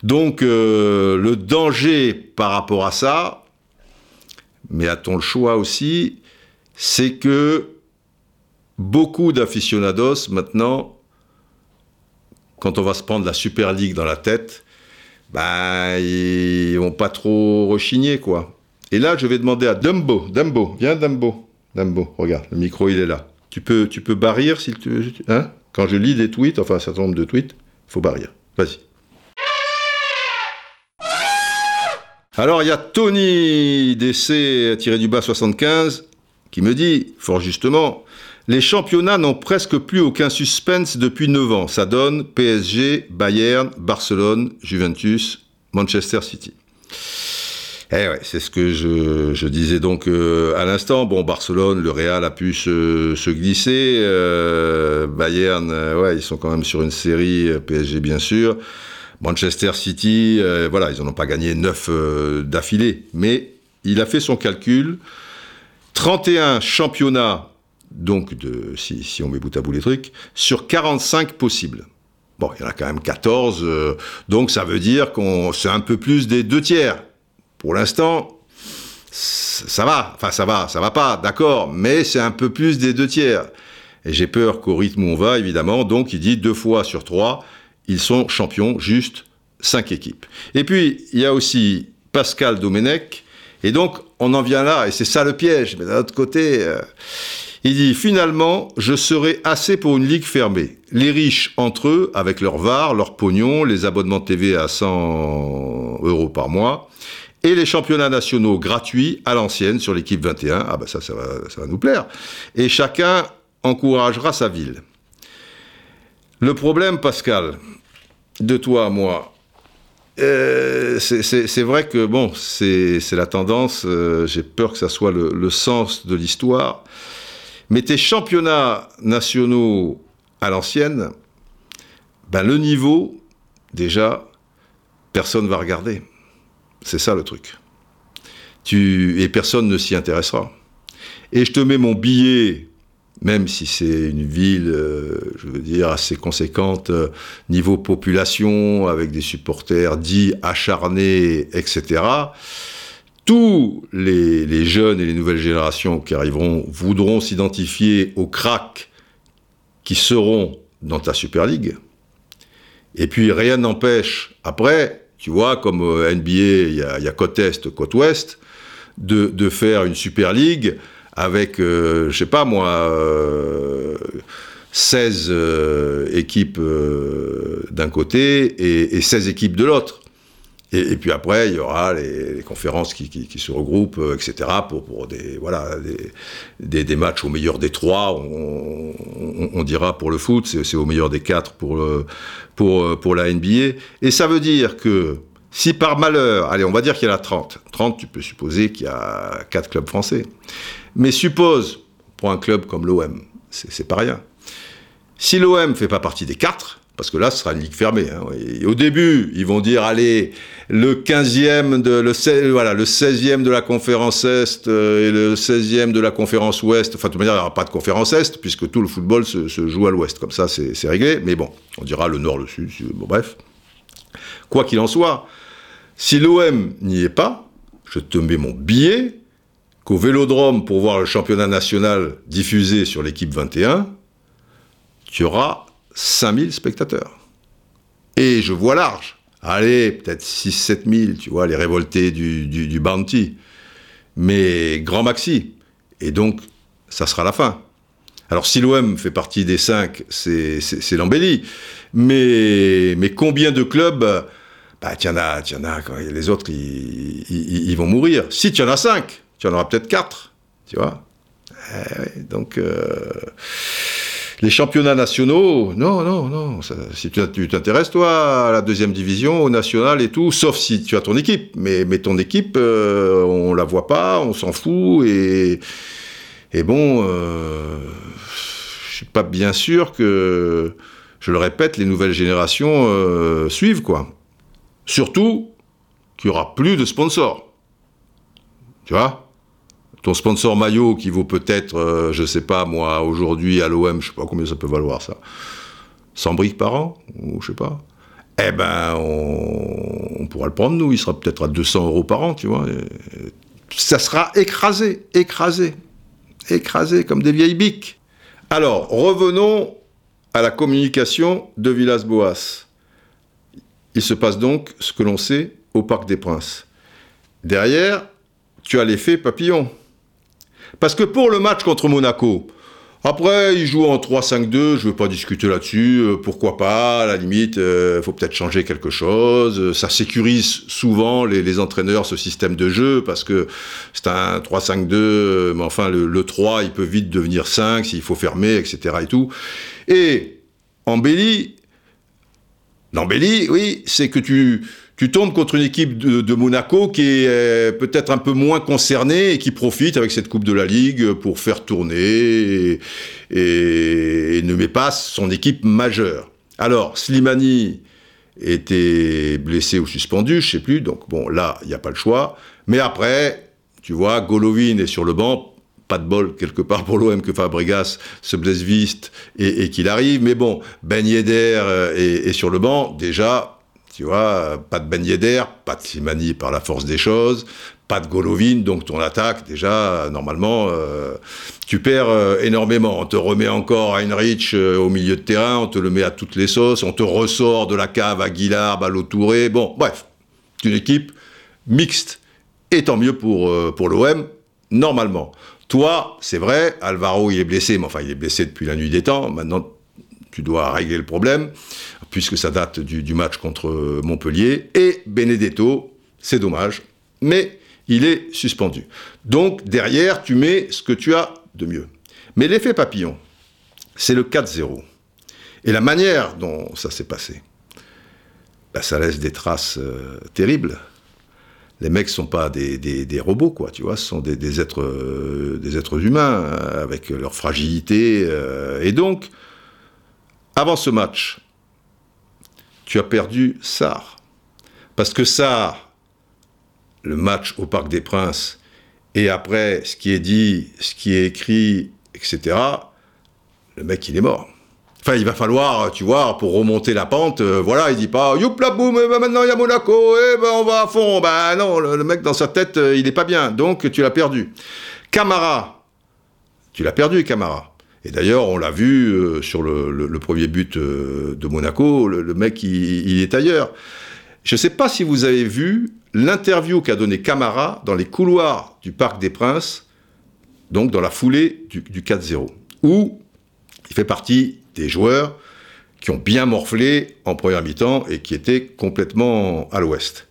Donc, euh, le danger par rapport à ça, mais a-t-on le choix aussi, c'est que beaucoup d'aficionados, maintenant, quand on va se prendre la Super League dans la tête, bah, ils vont pas trop rechigner, quoi. Et là, je vais demander à Dumbo, Dumbo, viens Dumbo, Dumbo, regarde, le micro, il est là. Tu peux, tu peux barrir s'il te, hein? Quand je lis des tweets, enfin un certain nombre de tweets, faut barrir. Vas-y. Alors, il y a Tony DC tiré du bas 75 qui me dit, fort justement, les championnats n'ont presque plus aucun suspense depuis 9 ans. Ça donne PSG, Bayern, Barcelone, Juventus, Manchester City. Eh ouais, c'est ce que je, disais donc euh, à l'instant. Bon, Barcelone, le Real a pu se, se glisser. Euh, Bayern, euh, ouais, ils sont quand même sur une série, PSG bien sûr. Manchester City, voilà, ils n'en ont pas gagné 9 euh, d'affilée. Mais il a fait son calcul. 31 championnats donc si, on met bout à bout les trucs, sur 45 possibles. Bon, il y en a quand même 14, euh, donc ça veut dire qu'on c'est un peu plus des deux tiers. Pour l'instant, ça va, enfin ça va, ça va pas, d'accord, mais c'est un peu plus des deux tiers. Et j'ai peur qu'au rythme où on va, évidemment, donc il dit deux fois sur trois, ils sont champions, juste cinq équipes. Et puis, il y a aussi Pascal Domenech, et donc on en vient là, et c'est ça le piège, mais d'un autre côté... Euh, il dit finalement, je serai assez pour une ligue fermée. Les riches entre eux, avec leur VAR, leur pognon, les abonnements TV à 100 euros par mois, et les championnats nationaux gratuits à l'ancienne sur l'équipe 21. Ah bah ça, ça va, ça va nous plaire. Et chacun encouragera sa ville. Le problème, Pascal, de toi à moi, euh, c'est vrai que bon, c'est la tendance. Euh, J'ai peur que ça soit le, le sens de l'histoire. Mais tes championnats nationaux à l'ancienne, ben le niveau, déjà, personne ne va regarder. C'est ça le truc. Tu, et personne ne s'y intéressera. Et je te mets mon billet, même si c'est une ville, euh, je veux dire, assez conséquente, euh, niveau population, avec des supporters dits acharnés, etc tous les, jeunes et les nouvelles générations qui arriveront voudront s'identifier aux cracks qui seront dans ta Super League. Et puis rien n'empêche, après, tu vois, comme NBA, il y a, côte Est, côte Ouest, de faire une Super League avec, euh, je sais pas moi, euh, 16 euh, équipes d'un côté et, et 16 équipes de l'autre. Et, puis après, il y aura les, conférences qui, se regroupent, euh, etc., pour, des, voilà, des, des, matchs au meilleur des trois, on, dira pour le foot, c'est au meilleur des quatre pour, pour, pour la NBA. Et ça veut dire que si par malheur, allez, on va dire qu'il y en a 30, 30, tu peux supposer qu'il y a quatre clubs français. Mais suppose, pour un club comme l'OM, c'est pas rien. Si l'OM fait pas partie des quatre, parce que là, ce sera une ligue fermée. Hein. Et au début, ils vont dire, allez, le 15e, de, le, 16, voilà, le 16e de la conférence Est euh, et le 16e de la conférence Ouest. Enfin, de toute manière, il n'y aura pas de conférence Est, puisque tout le football se, se joue à l'Ouest. Comme ça, c'est réglé. Mais bon, on dira le Nord, le Sud. Bon, bref. Quoi qu'il en soit, si l'OM n'y est pas, je te mets mon billet qu'au Vélodrome, pour voir le championnat national diffusé sur l'équipe 21, tu auras 5000 spectateurs. Et je vois large. Allez, peut-être 6-7 000, tu vois, les révoltés du, du, Bounty. Mais grand maxi. Et donc, ça sera la fin. Alors, si l'OM fait partie des 5, c'est l'embellie. Mais, combien de clubs bah, tu en as, tu en as, les autres, ils, ils, vont mourir. Si tu en as 5, tu en auras peut-être 4, tu vois. Eh donc, euh, les championnats nationaux, non, non, non. si tu t'intéresses, toi, à la deuxième division, au national et tout, sauf si tu as ton équipe. Mais, ton équipe, euh, on la voit pas, on s'en fout. Et, et bon, euh, je suis pas bien sûr que, je le répète, les nouvelles générations euh, suivent, quoi. Surtout qu'il y aura plus de sponsors. Tu vois? Ton sponsor maillot qui vaut peut-être, euh, je sais pas moi, aujourd'hui à l'OM, je sais pas combien ça peut valoir ça, 100 briques par an, ou je sais pas, eh ben on, pourra le prendre nous, il sera peut-être à 200 euros par an, tu vois. ça sera écrasé, écrasé, écrasé comme des vieilles biques. Alors, revenons à la communication de Villas-Boas. Il se passe donc ce que l'on sait au Parc des Princes. Derrière, tu as l'effet papillon. Parce que pour le match contre Monaco, après, ils jouent en 3-5-2, je ne veux pas discuter là-dessus, euh, pourquoi pas, à la limite, il euh, faut peut-être changer quelque chose, ça sécurise souvent les, entraîneurs ce système de jeu, parce que c'est un 3-5-2, mais enfin, le, le, 3, il peut vite devenir 5 s'il faut fermer, etc. et tout. Et, embelli, l'embelli, oui, c'est que tu tu tombes contre une équipe de, Monaco qui est euh, peut-être un peu moins concernée et qui profite avec cette Coupe de la Ligue pour faire tourner et, ne met pas son équipe majeure. Alors, Slimani était blessé ou suspendu, je sais plus, donc bon, là, il n'y a pas le choix. Mais après, tu vois, Golovin est sur le banc, pas de bol quelque part pour l'OM que Fabregas se blesse vite et, qu'il arrive. Mais bon, Ben Yedder euh, est, sur le banc. Déjà, tu vois, pas de Ben Yedder, pas de Simani par la force des choses, pas de Golovin, donc ton attaque, déjà, normalement, euh, tu perds euh, énormément. On te remet encore Heinrich euh, au milieu de terrain, on te le met à toutes les sauces, on te ressort de la cave à Guillard, à Touré. Bon, bref, une équipe mixte. Et tant mieux pour, pour l'OM, normalement. Toi, c'est vrai, Alvaro, il est blessé, mais enfin, il est blessé depuis la nuit des temps. Maintenant, tu dois régler le problème puisque ça date du, match contre Montpellier. Et Benedetto, c'est dommage, mais il est suspendu. Donc derrière, tu mets ce que tu as de mieux. Mais l'effet papillon, c'est le 4-0. Et la manière dont ça s'est passé, bah, ça laisse des traces euh, terribles. Les mecs ne sont pas des, robots, quoi, tu vois, ce sont des, êtres, euh, des êtres humains, euh, avec leur fragilité. et donc, avant ce match, tu as perdu Sar. Parce que Sar, le match au Parc des Princes, et après ce qui est dit, ce qui est écrit, etc., le mec, il est mort. Enfin, il va falloir, tu vois, pour remonter la pente, euh, voilà, il dit pas, youp la boum, eh ben, maintenant il y a Monaco, et eh ben on va à fond. Ben non, le, mec dans sa tête, euh, il est pas bien, donc tu l'as perdu. Camara, tu l'as perdu, Camara. Et d'ailleurs, on l'a vu euh, sur le, premier but euh, de Monaco, le, mec, il, est ailleurs. Je ne sais pas si vous avez vu l'interview qu'a donné Camara dans les couloirs du Parc des Princes, donc dans la foulée du, du 4-0, où il fait partie des joueurs qui ont bien morflé en première mi-temps et qui étaient complètement à l'ouest.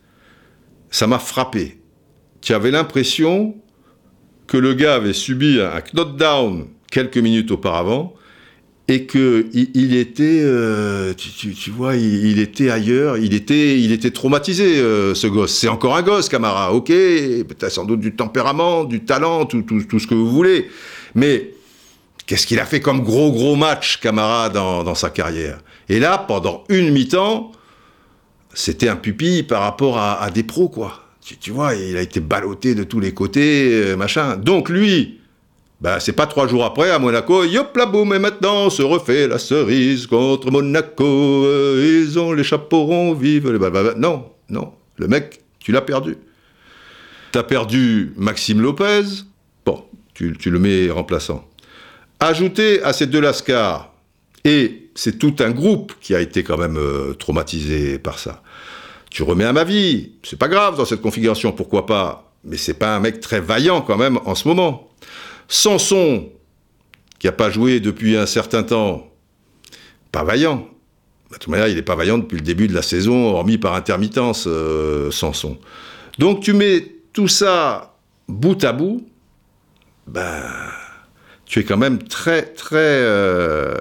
Ça m'a frappé. Tu avais l'impression que le gars avait subi un knockdown quelques minutes auparavant et que il, était, euh, tu, vois, il, était ailleurs, il était, il était traumatisé, euh, ce gosse. C'est encore un gosse, Camara, ok, peut-être sans doute du tempérament, du talent, tout, ce que vous voulez. Mais qu'est-ce qu'il a fait comme gros, gros match, Camara, dans, sa carrière? Et là, pendant une mi-temps, c'était un pupille par rapport à, des pros, quoi. Tu, vois, il a été ballotté de tous les côtés, euh, machin. Donc lui, bah, c'est pas trois jours après à Monaco, yop la boum, et maintenant se refait la cerise contre Monaco, euh, ils ont les chapeaux ronds, vive les... Non, non, le mec, tu l'as perdu. T'as perdu Maxime Lopez, bon, tu, le mets remplaçant. Ajouté à ces deux lascars, et c'est tout un groupe qui a été quand même euh, traumatisé par ça. Tu remets à ma vie, c'est pas grave dans cette configuration, pourquoi pas, mais c'est pas un mec très vaillant quand même en ce moment. Samson, qui n'a pas joué depuis un certain temps, pas vaillant. De toute manière, il n'est pas vaillant depuis le début de la saison, hormis par intermittence, euh, Samson. Donc tu mets tout ça bout à bout, ben, tu es quand même très, très euh,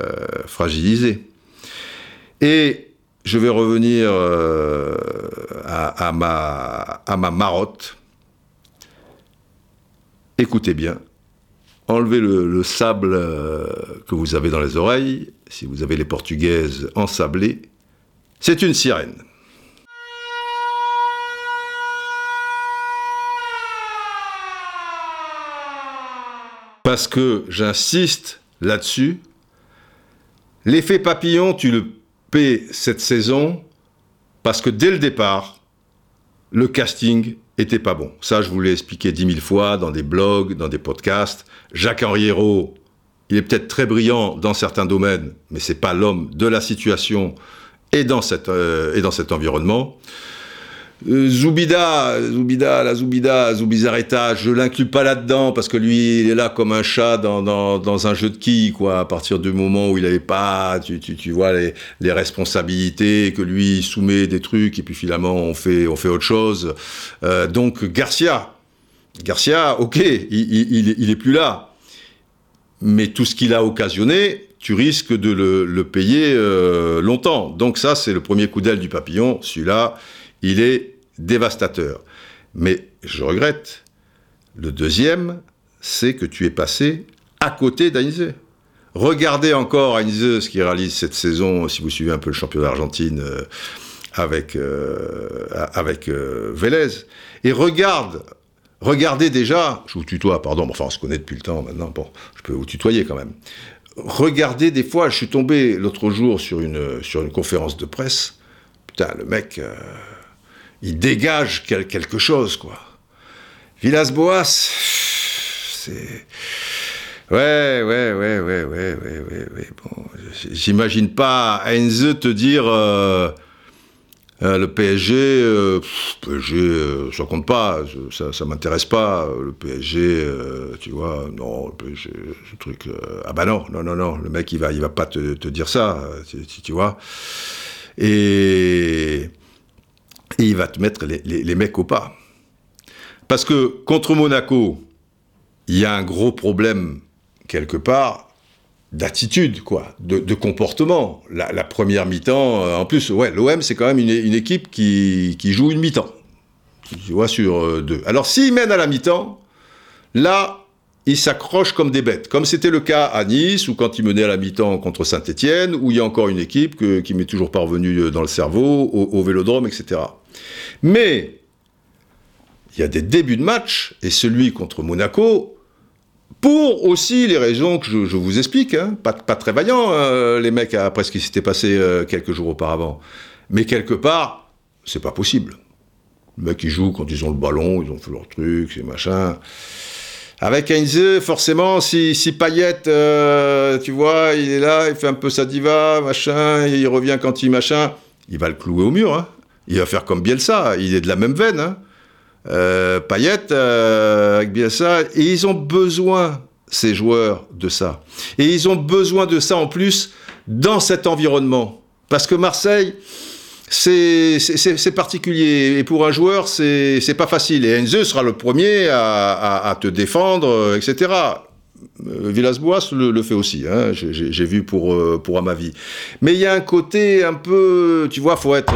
fragilisé. Et je vais revenir euh, à, ma, à ma marotte. Écoutez bien, enlevez le, sable euh, que vous avez dans les oreilles, si vous avez les portugaises ensablées, c'est une sirène. Parce que j'insiste là-dessus, l'effet papillon, tu le paies cette saison parce que dès le départ, le casting était pas bon. Ça, je vous l'ai expliqué dix mille fois dans des blogs, dans des podcasts. Jacques-Henri Hérault, il est peut-être très brillant dans certains domaines, mais c'est pas l'homme de la situation et dans, euh, et dans cet environnement. Euh, Zoubida, Zoubida, la Zoubida, Zoubizarreta, je l'inclus pas là-dedans parce que lui, il est là comme un chat dans, dans, un jeu de quilles, quoi. À partir du moment où il n'avait pas, tu, tu, tu vois, les, les, responsabilités, que lui soumet des trucs et puis finalement on fait, on fait autre chose. Euh, donc Garcia, Garcia, ok, il, il, il, est plus là, mais tout ce qu'il a occasionné, tu risques de le, le payer euh, longtemps. Donc ça, c'est le premier coup d'aile du papillon. Celui-là il est dévastateur. Mais je regrette. Le deuxième, c'est que tu es passé à côté d'Ainze. Regardez encore Heinze ce qu'il réalise cette saison, si vous suivez un peu le championnat d'Argentine euh, avec, euh, avec euh, Vélez. Et regarde, regardez déjà, je vous tutoie, pardon, enfin on se connaît depuis le temps maintenant, je peux vous tutoyer quand même. Regardez des fois, je suis tombé l'autre jour sur une, sur une conférence de presse, putain, le mec il dégage quelque chose, quoi. Villas-Boas, c'est... Ouais, ouais, ouais, ouais, ouais, ouais, ouais, ouais. Bon, j'imagine pas Heinze te dire euh, euh, le PSG, euh, PSG, ça compte pas, ça, ça m'intéresse pas. Le PSG, tu vois, non, le PSG, ce truc. ah bah non, non, non, non, le mec il va, il va pas te, te dire ça, tu vois. Et et il va te mettre les, mecs au pas. Parce que contre Monaco, il y a un gros problème quelque part d'attitude, quoi, de, comportement. La, première mi-temps, euh, en plus, ouais, l'OM c'est quand même une, équipe qui, joue une mi-temps, tu vois, sur euh, deux. Alors s'ils mènent à la mi-temps, là, ils s'accrochent comme des bêtes, comme c'était le cas à Nice ou quand ils menaient à la mi-temps contre Saint-Etienne, où il y a encore une équipe qui m'est toujours parvenue euh, dans le cerveau, au Vélodrome, etc. Mais il y a des débuts de match, et celui contre Monaco, pour aussi les raisons que je, vous explique, hein, pas, très vaillant, euh, les mecs, après ce qui s'était passé euh, quelques jours auparavant. Mais quelque part, c'est pas possible. Les mecs, ils jouent quand ils ont le ballon, ils ont fait leur truc, c'est machin. Avec Heinze, forcément, si, si Payet, euh, tu vois, il est là, il fait un peu sa diva, machin, il revient quand il machin, il va le clouer au mur, hein. Il va faire comme Bielsa, il est de la même veine. Hein. Euh, Payet euh, avec Bielsa, et ils ont besoin, ces joueurs, de ça. Et ils ont besoin de ça en plus dans cet environnement. Parce que Marseille, c'est particulier. Et pour un joueur, c'est pas facile. Et Enzo sera le premier à, te défendre, etc. Euh, Villas-Boas le, fait aussi, hein. j'ai vu pour, euh, pour Amavi. Mais il y a un côté un peu, tu vois, faut être...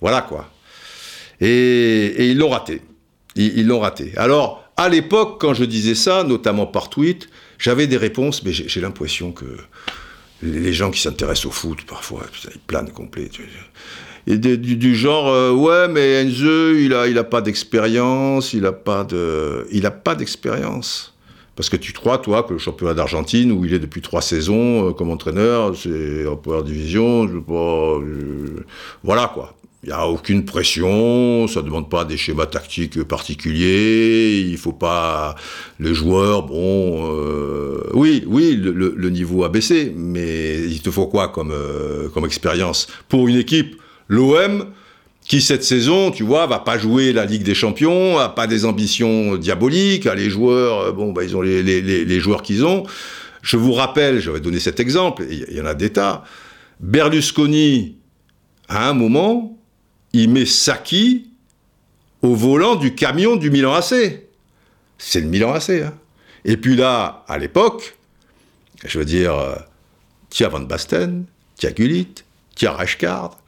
Voilà quoi. Et, ils l'ont raté. Ils l'ont raté. Alors, à l'époque, quand je disais ça, notamment par tweet, j'avais des réponses, mais j'ai l'impression que les gens qui s'intéressent au foot, parfois, ils planent complet. Et du, du, genre, euh, ouais, mais Enze, il a, il a pas d'expérience, il a pas d'expérience. Parce que tu crois, toi, que le championnat d'Argentine, où il est depuis trois saisons euh, comme entraîneur, c'est en première division, je pas, voilà quoi. Il n'y a aucune pression, ça ne demande pas des schémas tactiques particuliers, il faut pas... Les joueurs, bon... Euh, oui, oui, le, le, niveau a baissé, mais il te faut quoi comme, euh, comme expérience? Pour une équipe, l'OM, qui cette saison, tu vois, va pas jouer la Ligue des Champions, a pas des ambitions diaboliques, les joueurs, euh, bon, bah, ils ont les, les, les joueurs qu'ils ont. Je vous rappelle, j'avais donné cet exemple, il y en a des tas, Berlusconi, à un moment, il met Saki au volant du camion du Milan AC. C'est le Milan AC. Hein. Et puis là, à l'époque, je veux dire, tu as Van Basten, tu as Gullit, tu as Reichkard,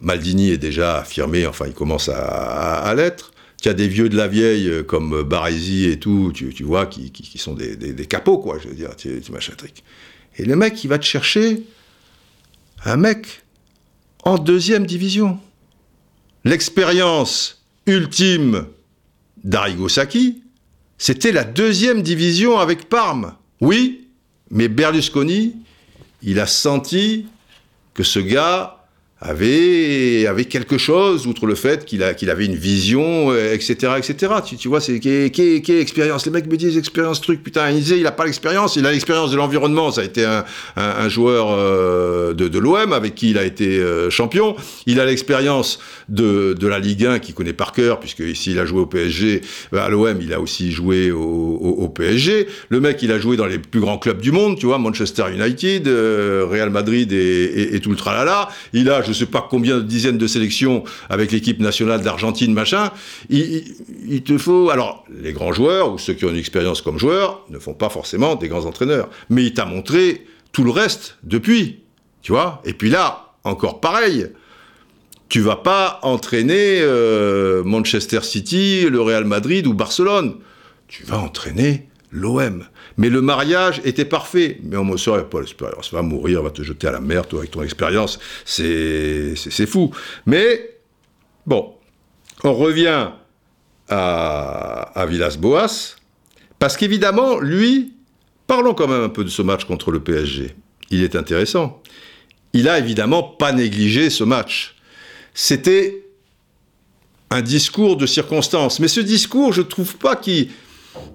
Maldini est déjà affirmé, enfin il commence à, l'être. Tu as des vieux de la vieille euh, comme Baresi et tout, tu, vois, qui, sont des, capots, quoi, je veux dire, tu, tu machin trick. Et le mec, il va te chercher un mec en deuxième division. L'expérience ultime d'Arrigo Sacchi, c'était la deuxième division avec Parme. Oui, mais Berlusconi, il a senti que ce gars avait, avait quelque chose, outre le fait qu'il qu'il avait une vision, etc., euh, etc. Tu, tu vois, c'est quelle expérience Les mecs me disent expérience truc, putain, il disait, il a pas l'expérience, il a l'expérience de l'environnement. Ça a été un, un, joueur euh, de, de l'OM avec qui il a été euh, champion. Il a l'expérience de, de la Ligue 1 qu'il connaît par cœur, puisque s'il a joué au PSG, à l'OM, il a aussi joué au, au, PSG. Le mec, il a joué dans les plus grands clubs du monde, tu vois, Manchester United, Real Madrid et, et, et tout le tralala. Il a, je je sais pas combien de dizaines de sélections avec l'équipe nationale d'Argentine, machin. Il, te faut. Alors, les grands joueurs, ou ceux qui ont une expérience comme joueurs, ne font pas forcément des grands entraîneurs. Mais il t'a montré tout le reste depuis. Tu vois Et puis là, encore pareil. Tu vas pas entraîner euh, Manchester City, le Real Madrid ou Barcelone. Tu vas entraîner l'OM. Mais le mariage était parfait. Mais on me serait pas l'expérience. Va mourir, va te jeter à la mer, toi, avec ton expérience. C'est, c'est, fou. Mais, bon, on revient à, à Villas-Boas. Parce qu'évidemment, lui, parlons quand même un peu de ce match contre le PSG. Il est intéressant. Il a évidemment pas négligé ce match. C'était un discours de circonstance. Mais ce discours, je trouve pas qu'il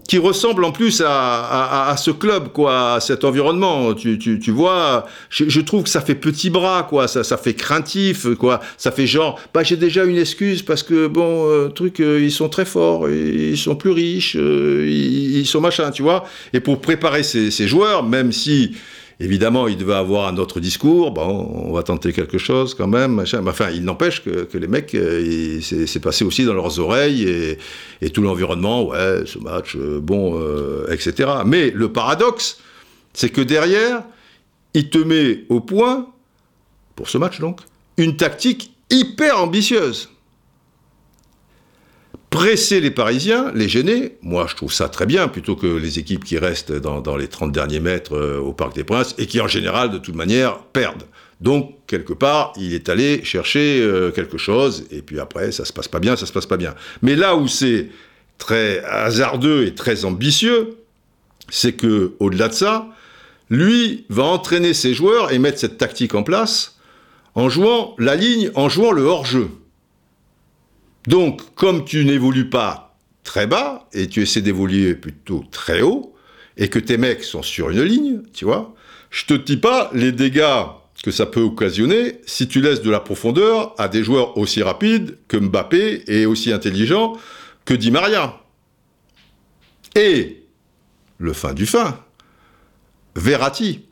qui ressemble en plus à, ce club, quoi, à cet environnement. Tu, vois, je, trouve que ça fait petit bras, quoi, ça, ça fait craintif, quoi. Ça fait genre, bah j'ai déjà une excuse parce que bon, euh, truc, euh, ils sont très forts, ils sont plus riches, euh, ils, sont machin, tu vois. Et pour préparer ces joueurs, même si Évidemment, il devait avoir un autre discours. Bon, on va tenter quelque chose quand même. Machin. Enfin, il n'empêche que, les mecs, euh, c'est passé aussi dans leurs oreilles et, tout l'environnement. Ouais, ce match, euh, bon, euh, etc. Mais le paradoxe, c'est que derrière, il te met au point, pour ce match donc, une tactique hyper ambitieuse presser les Parisiens, les gêner, moi je trouve ça très bien, plutôt que les équipes qui restent dans, les 30 derniers mètres euh, au Parc des Princes et qui en général, de toute manière, perdent. Donc, quelque part, il est allé chercher euh, quelque chose, et puis après, ça se passe pas bien, ça se passe pas bien. Mais là où c'est très hasardeux et très ambitieux, c'est que, au-delà de ça, lui va entraîner ses joueurs et mettre cette tactique en place en jouant la ligne, en jouant le hors-jeu. Donc, comme tu n'évolues pas très bas, et tu essaies d'évoluer plutôt très haut, et que tes mecs sont sur une ligne, tu vois, je te dis pas les dégâts que ça peut occasionner si tu laisses de la profondeur à des joueurs aussi rapides que Mbappé et aussi intelligents que Di Maria. Et, le fin du fin, Verratti.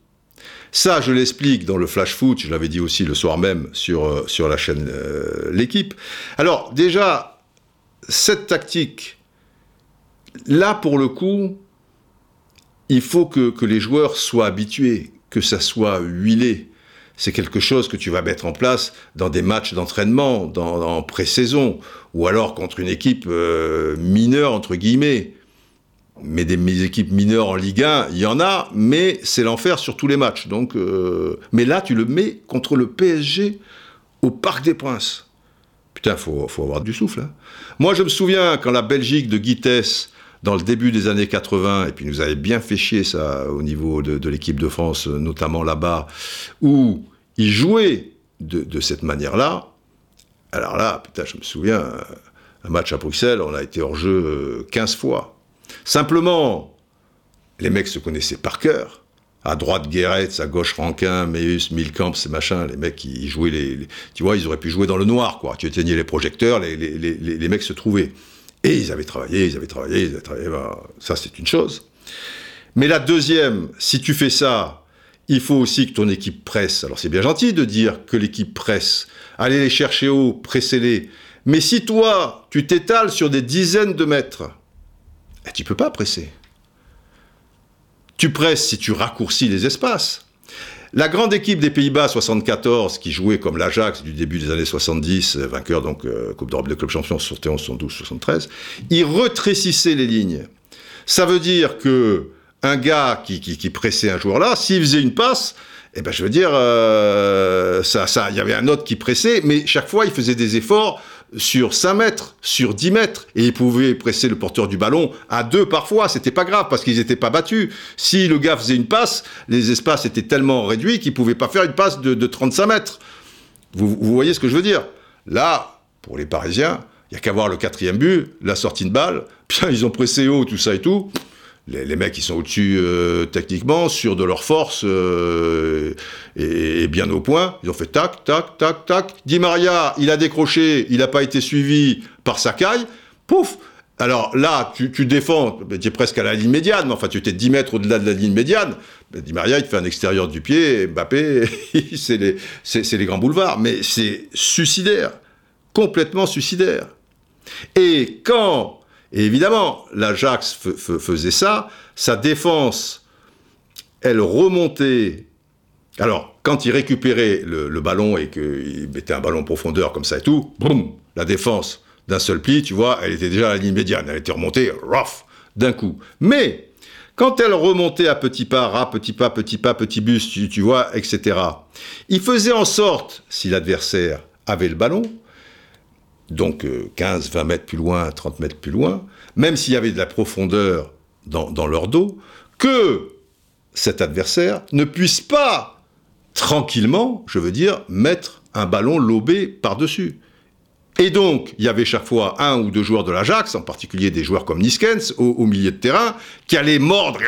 Ça, je l'explique dans le flash foot, je l'avais dit aussi le soir même sur, euh, sur la chaîne euh, L'équipe. Alors, déjà, cette tactique, là, pour le coup, il faut que, les joueurs soient habitués, que ça soit huilé. C'est quelque chose que tu vas mettre en place dans des matchs d'entraînement, en pré-saison, ou alors contre une équipe euh, mineure, entre guillemets. Mais des, équipes mineures en Ligue 1, il y en a, mais c'est l'enfer sur tous les matchs. Donc, euh, mais là, tu le mets contre le PSG au Parc des Princes. Putain, faut, faut avoir du souffle. Hein. Moi, je me souviens quand la Belgique de Guitès, dans le début des années 80, et puis nous avait bien fait chier ça au niveau de, l'équipe de France, notamment là-bas, où ils jouaient de, de cette manière-là. Alors là, putain, je me souviens, un match à Bruxelles, on a été hors jeu 15 euh, fois. Simplement, les mecs se connaissaient par cœur. À droite, Guéret, à gauche, Rankin, Meus, Milkamp, ces machins, les mecs, ils jouaient les, Tu vois, ils auraient pu jouer dans le noir, quoi. Tu éteignais les projecteurs, les, les, mecs se trouvaient. Et ils avaient travaillé, ils avaient travaillé, ils avaient travaillé. Bah, ça, c'est une chose. Mais la deuxième, si tu fais ça, il faut aussi que ton équipe presse. Alors, c'est bien gentil de dire que l'équipe presse. Allez les chercher haut, pressez-les. Mais si toi, tu t'étales sur des dizaines de mètres, tu eh, tu peux pas presser. Tu presses si tu raccourcis les espaces. La grande équipe des Pays-Bas 74, qui jouait comme l'Ajax du début des années 70, euh, vainqueur donc euh, Coupe d'Europe de club champion 71, 72, 73, ils rétrécissait les lignes. Ça veut dire que un gars qui, pressait un joueur là, s'il faisait une passe, eh ben je veux dire, euh, ça, ça, il y avait un autre qui pressait, mais chaque fois il faisait des efforts sur 5 mètres, sur 10 mètres, et ils pouvaient presser le porteur du ballon à deux parfois, c'était pas grave parce qu'ils n'étaient pas battus. Si le gars faisait une passe, les espaces étaient tellement réduits qu'ils pouvaient pas faire une passe de, 35 mètres. Vous, voyez ce que je veux dire? Là, pour les Parisiens, il y a qu'à voir le quatrième but, la sortie de balle, <laughs> bien ils ont pressé haut, tout ça et tout les, mecs qui sont au-dessus euh, techniquement, sûrs de leur force euh, et, bien au point. Ils ont fait tac, tac, tac, tac. Di Maria, il a décroché, il n'a pas été suivi par Sakai. Pouf alors là, tu, défends, tu es presque à la ligne médiane, mais enfin tu étais 10 mètres au-delà de la ligne médiane. Di Maria, il te fait un extérieur du pied, Mbappé, <laughs> c'est les, les grands boulevards. Mais c'est suicidaire, complètement suicidaire. Et quand et évidemment, l'Ajax faisait ça, sa défense, elle remontait. Alors, quand il récupérait le, ballon et qu'il mettait un ballon en profondeur comme ça et tout, boum, la défense d'un seul pli, tu vois, elle était déjà à la ligne médiane, elle était remontée, rough, d'un coup. Mais, quand elle remontait à petits pas, à petit pas, petit pas, petit bus, tu, tu vois, etc., il faisait en sorte, si l'adversaire avait le ballon, donc 15, euh, 20 mètres plus loin, 30 mètres plus loin, même s'il y avait de la profondeur dans, leur dos, que cet adversaire ne puisse pas tranquillement, je veux dire, mettre un ballon lobé par-dessus. Et donc, il y avait chaque fois un ou deux joueurs de l'Ajax, en particulier des joueurs comme Niskens, au, milieu de terrain, qui allaient mordre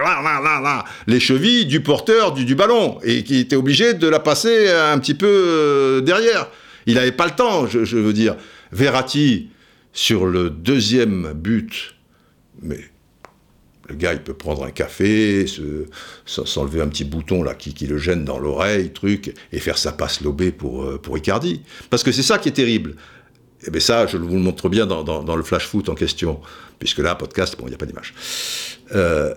les chevilles du porteur du, ballon, et qui était obligé de la passer un petit peu euh, derrière. Il n'avait pas le temps, je veux dire. Verratti, sur le deuxième but, mais le gars, il peut prendre un café, s'enlever un petit bouton là qui, le gêne dans l'oreille, truc, et faire sa passe lobée pour, euh, pour Icardi. Parce que c'est ça qui est terrible. Et eh bien ça, je vous le montre bien dans, le flash foot en question, puisque là, podcast, bon, il n'y a pas d'image. Euh,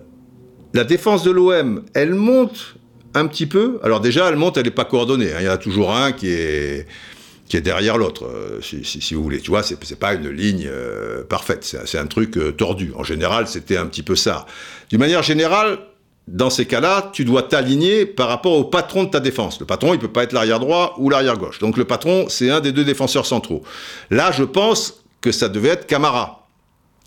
la défense de l'OM, elle monte un petit peu. Alors déjà, elle monte, elle n'est pas coordonnée. Hein. Il y en a toujours un qui est qui est derrière l'autre, euh, si, vous voulez. Tu vois, c'est pas une ligne euh, parfaite, c'est un truc euh, tordu. En général, c'était un petit peu ça. D'une manière générale, dans ces cas-là, tu dois t'aligner par rapport au patron de ta défense. Le patron, il peut pas être l'arrière droit ou l'arrière gauche. Donc le patron, c'est un des deux défenseurs centraux. Là, je pense que ça devait être Camara.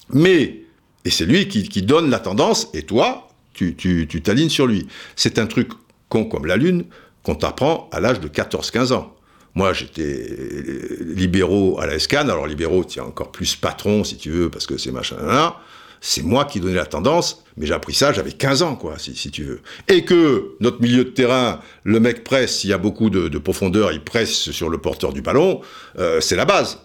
Mais, et c'est lui qui, donne la tendance, et toi, tu t'alignes sur lui. C'est un truc con comme la lune qu'on t'apprend à l'âge de 14-15 ans. Moi, j'étais libéraux à la SCAN. Alors, libéraux, tu es encore plus patron, si tu veux, parce que c'est machin là. C'est moi qui donnais la tendance, mais j'ai appris ça, j'avais 15 ans, quoi, si, tu veux. Et que notre milieu de terrain, le mec presse, s'il y a beaucoup de, profondeur, il presse sur le porteur du ballon, euh, c'est la base.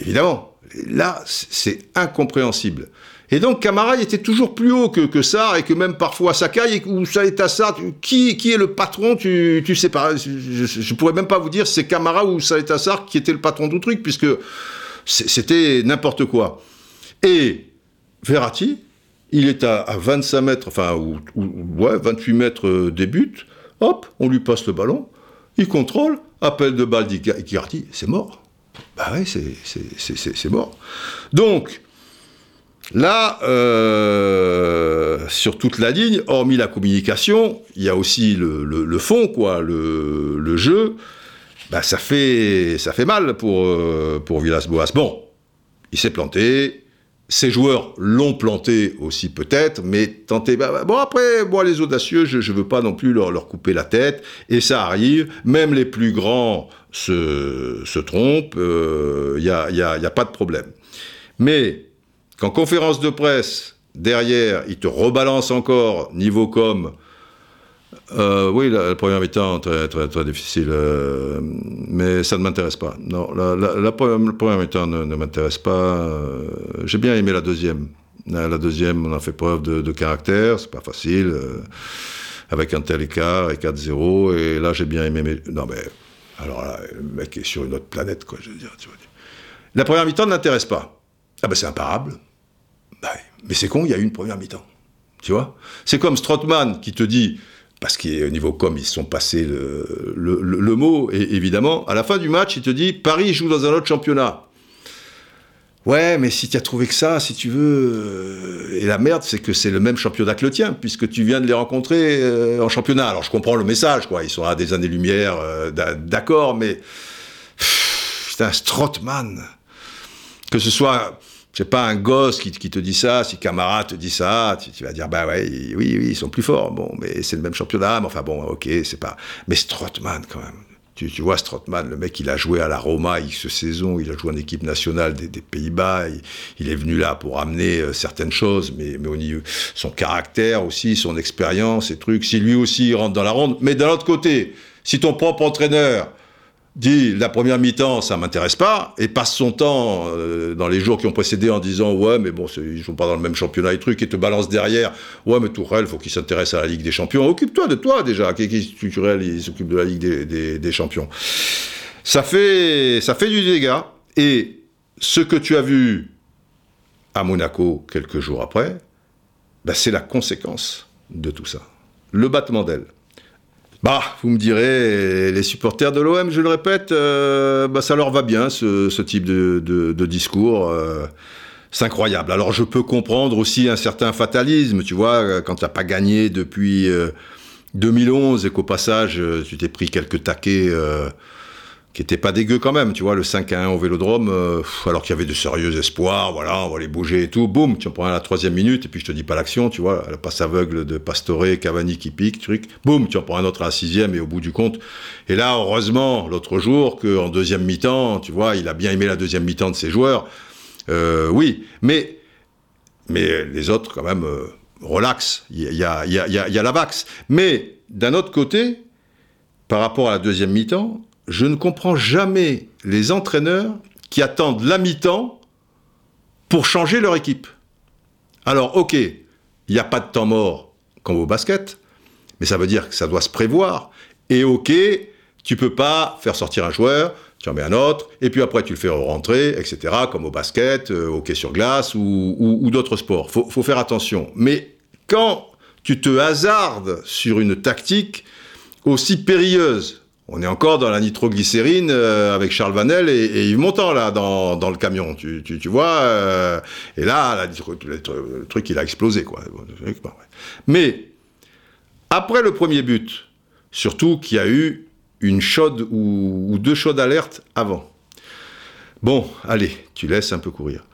Évidemment. Là, c'est incompréhensible. Et donc Camara était toujours plus haut que, que ça, et que même parfois Sakai, ou Saletassa, qui, qui est le patron, tu, sais pas, je, je, pourrais même pas vous dire c'est Camara ou Saletassa qui était le patron du truc, puisque c'était n'importe quoi. Et Verratti, il est à, 25 mètres, enfin, ou, ouais, 28 mètres euh, des buts, hop, on lui passe le ballon, il contrôle, appel de balle d'Icardi, c'est mort. Bah ouais, c'est mort. Donc, Là, euh, sur toute la ligne, hormis la communication, il y a aussi le, le- le fond, quoi, le, le jeu. Bah, ça fait, ça fait mal pour, euh, pour Villas-Boas. Bon, il s'est planté. Ses joueurs l'ont planté aussi peut-être, mais tenté. bah, bah, bon après, moi les audacieux, je ne veux pas non plus leur, leur couper la tête, et ça arrive. Même les plus grands se, se trompent. Il n'y a, y a- y a pas de problème. Mais qu'en conférence de presse, derrière, il te rebalance encore, niveau com, euh, oui, la, première mi-temps, très, très, très difficile, euh, mais ça ne m'intéresse pas. Non, la, première, mi-temps ne, m'intéresse pas. euh, J'ai bien aimé la deuxième. La, deuxième, on a fait preuve de, de caractère, c'est pas facile, avec un tel écart et 4-0, et là j'ai bien aimé. Non mais, alors là, le mec est sur une autre planète, quoi, je veux dire. Tu. La première mi-temps ne m'intéresse pas. Ah ben c'est imparable. Bah mais c'est con, il y a eu une première mi-temps. Tu vois? C'est comme Strootman qui te dit, parce qu'au niveau com, ils se sont passés le, le- le- mot, évidemment, à la fin du match, il te dit Paris joue dans un autre championnat. Ouais, mais si tu as trouvé que ça, si tu veux. euh, Et la merde, c'est que c'est le même championnat que le tien, puisque tu viens de les rencontrer euh, en championnat. Alors je comprends le message, quoi. Ils sont à des années-lumière, euh, d'a- d'accord, mais. Putain, Strootman. Que ce soit sais pas, un gosse qui, te dit ça, si Camara te dit ça, tu, tu vas dire, bah ouais, oui, oui, ils sont plus forts. Bon, mais c'est le même championnat, mais enfin bon, ok, c'est pas. Mais Strootman, quand même. Tu, vois, Strootman, le mec, il a joué à la Roma X saison, il a joué en équipe nationale des, Pays-Bas, il, est venu là pour amener euh, certaines choses, mais, au niveau, son caractère aussi, son expérience, et trucs, si lui aussi il rentre dans la ronde. Mais d'un autre côté, si ton propre entraîneur dit la première mi-temps, ça m'intéresse pas, et passe son temps euh, dans les jours qui ont précédé en disant ouais, mais bon, ils sont pas dans le même championnat et trucs, et te balance derrière, ouais, mais Tourelle, faut qu'il s'intéresse à la Ligue des Champions. Occupe-toi de toi déjà. Tourelle, il s'occupe de la Ligue des, des- des Champions. Ça fait, ça fait du dégât, et ce que tu as vu à Monaco quelques jours après, bah, c'est la conséquence de tout ça. Le battement d'aile. Bah, vous me direz, les supporters de l'OM, je le répète, euh, bah, ça leur va bien, ce, type de, discours. euh, c'est incroyable. Alors, je peux comprendre aussi un certain fatalisme, tu vois, euh, quand tu n'as pas gagné depuis euh, 2011 et qu'au passage, tu t'es pris quelques taquets qui n'étaient pas dégueux quand même, tu vois, le 5 à 1 au Vélodrome, euh, alors qu'il y avait de sérieux espoirs, voilà, on va les bouger et tout, boum, tu en prends à la troisième minute, et puis je te dis pas l'action, tu vois, la passe aveugle de Pastore, Cavani qui pique, truc, boum, tu en prends un autre à la sixième, et au bout du compte, et là, heureusement, l'autre jour, qu'en deuxième mi-temps, tu vois, il a bien aimé la deuxième mi-temps de ses joueurs, euh, oui, mais, mais les autres, quand même, euh, relax, il y a, y, a, y a la vax. Mais, d'un autre côté, par rapport à la deuxième mi-temps, je ne comprends jamais les entraîneurs qui attendent la mi-temps pour changer leur équipe. Alors, ok, il n'y a pas de temps mort comme au basket, mais ça veut dire que ça doit se prévoir. Et ok, tu peux pas faire sortir un joueur, tu en mets un autre, et puis après tu le fais rentrer, etc., comme au basket, euh, au hockey sur glace ou, d'autres sports. Faut faire attention. Mais quand tu te hasardes sur une tactique aussi périlleuse, on est encore dans la nitroglycérine euh, avec Charles Vanel et, et Yves là dans, le camion, tu, vois. euh, et là, le, le truc il a explosé quoi. Mais après le premier but, surtout qu'il y a eu une chaude ou, deux chaudes alertes avant. Bon, allez, tu laisses un peu courir.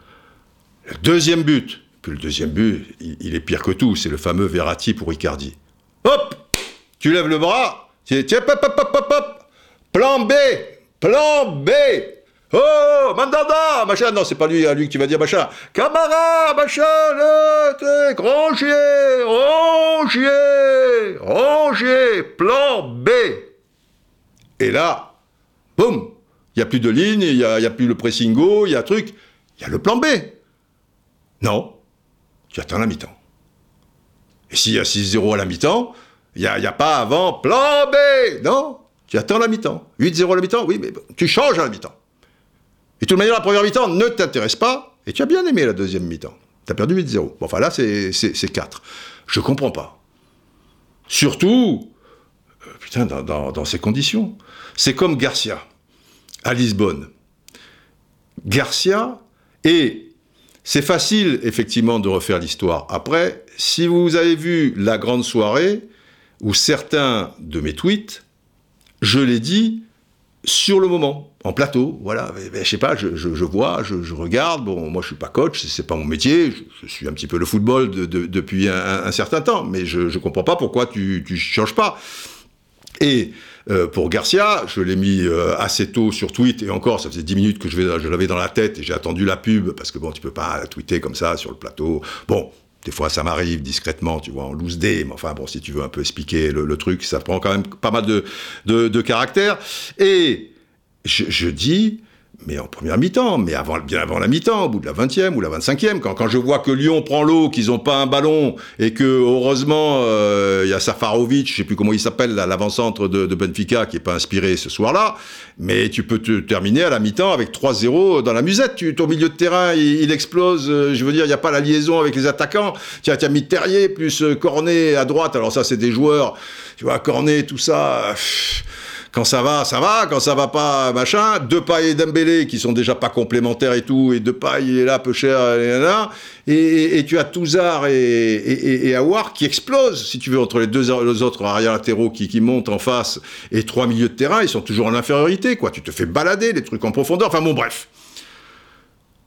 Le deuxième but, puis le deuxième but, il, il est pire que tout, c'est le fameux Verratti pour Icardi. Hop Tu lèves le bras, hop Plan B Plan B Oh Mandanda Machin Non, c'est pas lui, que tu vas dire machin. Camara Machin le, t'es, Rongier Rongier Plan B Et là, boum Il n'y a plus de ligne, il n'y a, plus le pressing go, il y a truc. Il y a le plan B. Non, tu attends la mi-temps. Et s'il y a 6-0 à la mi-temps, il n'y a, pas avant plan B. Non, tu attends la mi-temps. 8-0 à la mi-temps, oui, mais tu changes à la mi-temps. Et de toute manière, la première mi-temps ne t'intéresse pas, et tu as bien aimé la deuxième mi-temps. Tu as perdu 8-0. Bon, enfin là, c'est c'est- c'est 4. Je comprends pas. Surtout, euh, putain, dans, ces conditions. C'est comme Garcia, à Lisbonne. Garcia est c'est facile, effectivement, de refaire l'histoire. Après, si vous avez vu la grande soirée, où certains de mes tweets, je l'ai dit sur le moment, en plateau, voilà, je sais pas, je, vois, je, regarde, bon, moi je suis pas coach, c'est pas mon métier, je, suis un petit peu le football depuis un, certain temps, mais je, comprends pas pourquoi tu, tu changes pas. Et euh, pour Garcia, je l'ai mis euh, assez tôt sur tweet, et encore, ça faisait 10 minutes que je, je l'avais dans la tête, et j'ai attendu la pub, parce que bon, tu peux pas tweeter comme ça sur le plateau. Bon, des fois, ça m'arrive discrètement, tu vois, en loose day, mais enfin, bon, si tu veux un peu expliquer le, truc, ça prend quand même pas mal de, de, caractère. Et je dis, mais en première mi-temps, mais avant, bien avant la mi-temps, au bout de la 20e ou la 25e, quand, quand je vois que Lyon prend l'eau, qu'ils n'ont pas un ballon, et que heureusement, euh, il y a Safarovic, je sais plus comment il s'appelle, l'avant-centre de, de, Benfica, qui est pas inspiré ce soir-là, mais tu peux te terminer à la mi-temps avec 3-0 dans la musette. Tu, ton milieu de terrain, il, explose, euh, je veux dire, il n'y a pas la liaison avec les attaquants. Tu as, mis Terrier plus euh, Cornet à droite, alors ça c'est des joueurs, tu vois, Cornet, tout ça... Quand ça va, ça va. Quand ça va pas, machin. Depay et Dembélé qui sont déjà pas complémentaires et tout. Et Depay, il est là, peu cher, et, et, et tu as Touzard et, et, et Awar qui explosent, si tu veux, entre les deux autres arrière latéraux qui, qui montent en face et trois milieux de terrain. Ils sont toujours en infériorité, quoi. Tu te fais balader, les trucs en profondeur. Enfin bon, bref.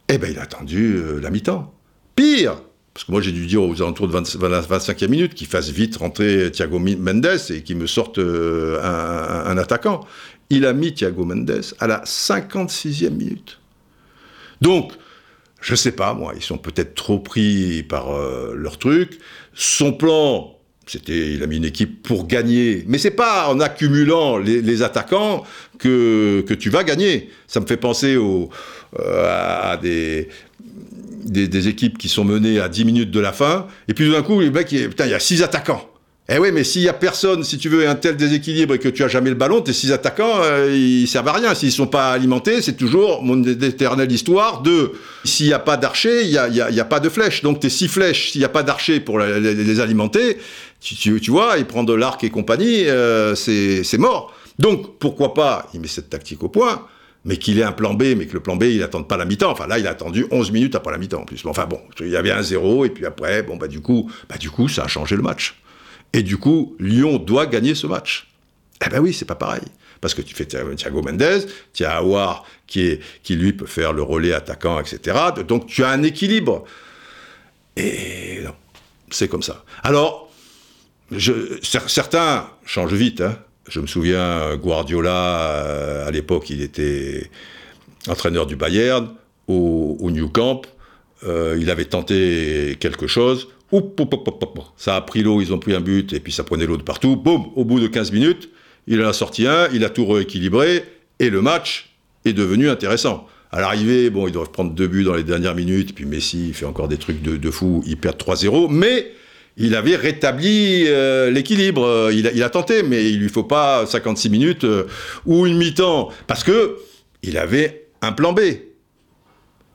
Eh ben, il a attendu euh, la mi-temps. Pire, parce que moi j'ai dû dire aux alentours de 25e minute qu'il fasse vite rentrer Thiago Mendes et qu'il me sorte euh, un, attaquant. Il a mis Thiago Mendes à la 56e minute. Donc, je sais pas, moi, ils sont peut-être trop pris par euh, leur truc. Son plan, c'était, il a mis une équipe pour gagner. Mais c'est pas en accumulant les, attaquants que, que tu vas gagner. Ça me fait penser au, euh, à des, des, équipes qui sont menées à 10 minutes de la fin, et puis d'un coup, les mecs, putain, il y a 6 attaquants. Eh oui, mais s'il y a personne, si tu veux un tel déséquilibre et que tu as jamais le ballon, tes six attaquants, euh, ils servent à rien. S'ils sont pas alimentés, c'est toujours mon éternelle histoire de s'il n'y a pas d'archer, il n'y a, y a, y a, pas de flèches. Donc tes six flèches, s'il n'y a pas d'archer pour les, alimenter, tu, tu, vois, ils prennent de l'arc et compagnie, euh, c'est mort. Donc pourquoi pas, il met cette tactique au point, mais qu'il ait un plan B, mais que le plan B, il n'attende pas la mi-temps. Enfin, là, il a attendu 11 minutes après la mi-temps, en plus. Enfin, bon, il y avait un zéro, et puis après, bon, bah, du coup, bah, du coup, ça a changé le match. Et du coup, Lyon doit gagner ce match. Eh ben oui, c'est pas pareil. Parce que tu fais Thiago Mendes, tu as Awar qui, lui peut faire le relais attaquant, etc. Donc tu as un équilibre. Et non, c'est comme ça. Alors, certains changent vite, hein. Je me souviens, Guardiola, euh, à l'époque, il était entraîneur du Bayern, au, New Camp. Euh, il avait tenté quelque chose. Ça a pris l'eau, ils ont pris un but, et puis ça prenait l'eau de partout. Boum, au bout de 15 minutes, il en a sorti un, il a tout rééquilibré, et le match est devenu intéressant. À l'arrivée, bon, ils doivent prendre deux buts dans les dernières minutes, puis Messi fait encore des trucs de, de fou, il perd 3-0, mais il avait rétabli euh, l'équilibre. Il, il, a tenté, mais il lui faut pas 56 minutes euh, ou une mi-temps, parce que il avait un plan B.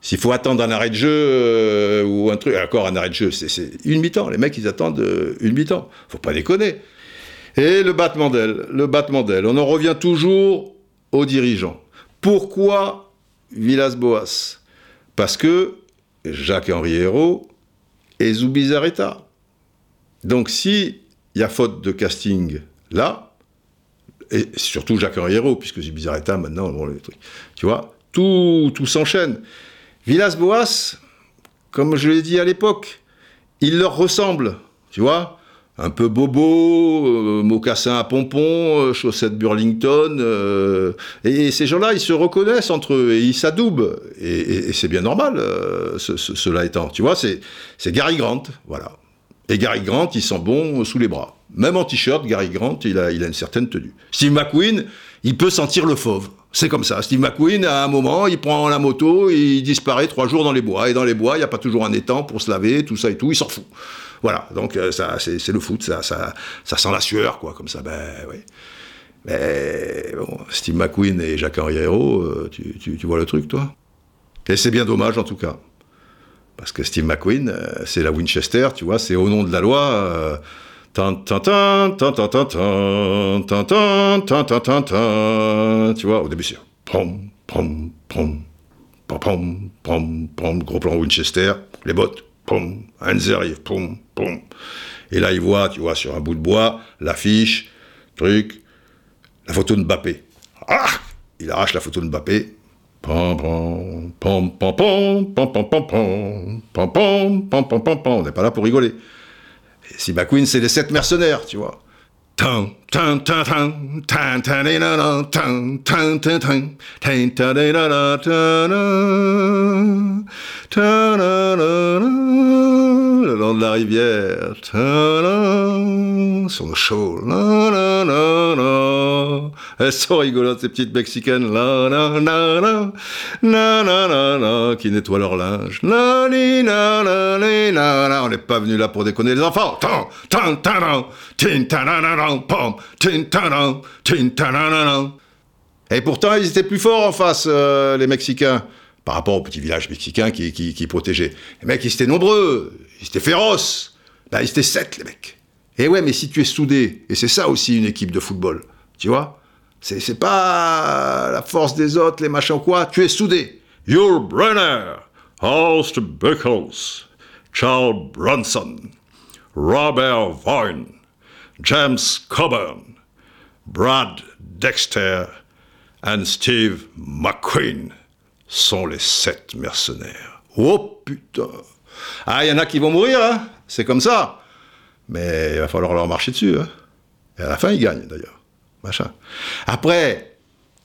S'il faut attendre un arrêt de jeu euh, ou un truc, encore un arrêt de jeu, c'est une mi-temps. Les mecs, ils attendent une mi-temps. Faut pas déconner. Et le battement d'aile, le battement d'aile. On en revient toujours aux dirigeants. Pourquoi Villas-Boas? Parce que Jacques-Henri Hérault et Zubizarreta. Donc si y a faute de casting là, et surtout Jacques Henriero, puisque c'est Bizarreta maintenant, bon, les trucs, tu vois, tout, tout s'enchaîne. Villas-Boas, comme je l'ai dit à l'époque, il leur ressemble, tu vois, un peu bobo, euh, mocassin à pompons, euh, chaussettes Burlington, euh, et, ces gens-là, ils se reconnaissent entre eux et ils s'adoubent, et, c'est bien normal, cela étant, tu vois, c'est Gary Grant, voilà. Et Gary Grant, il sent bon sous les bras. Même en t-shirt, Gary Grant, il a, il a une certaine tenue. Steve McQueen, il peut sentir le fauve. C'est comme ça. Steve McQueen, à un moment, il prend la moto, il disparaît trois jours dans les bois. Et dans les bois, il n'y a pas toujours un étang pour se laver, tout ça et tout, il s'en fout. Voilà, donc euh, ça, c'est le foot, ça, sent la sueur, quoi, comme ça, ben oui. Mais bon, Steve McQueen et Jacques-Henri euh, tu, tu, tu vois le truc, toi? Et c'est bien dommage, en tout cas. Parce que Steve McQueen, euh, c'est la Winchester, tu vois, c'est au nom de la loi. Tu vois, au début, c'est pom, pom, pom, pom, pom, pom, gros plan Winchester, les bottes, pom, Hans arrive, pom, pom. Et là, il voit, tu vois, sur un bout de bois, l'affiche, truc, la photo de Mbappé. Ah Il arrache la photo de Mbappé. On n'est pas là pour rigoler. Et si McQueen, c'est les sept mercenaires, tu vois. Le long de la rivière, na. Elles sont rigolotes, ces petites mexicaines, na, na, na, na, qui nettoient leur linge. On n'est pas venu là pour déconner les enfants. Tan, tan, tan. Et pourtant, ils étaient plus forts en face, euh, les Mexicains, par rapport au petit village mexicain qui, qui, protégeait. Les mecs, ils étaient nombreux, ils étaient féroces. Ben, ils étaient sept, les mecs. Et ouais, mais si tu es soudé, et c'est ça aussi une équipe de football, tu vois c'est, pas la force des autres, les machins quoi, tu es soudé. Yul Brynner, Horst Buchholz, Charles Bronson, Robert Vaughn, James Coburn, Brad Dexter and Steve McQueen sont les sept mercenaires. Oh putain Ah, il y en a qui vont mourir, hein C'est comme ça. Mais il va falloir leur marcher dessus, hein Et à la fin, ils gagnent, d'ailleurs. Machin. Après,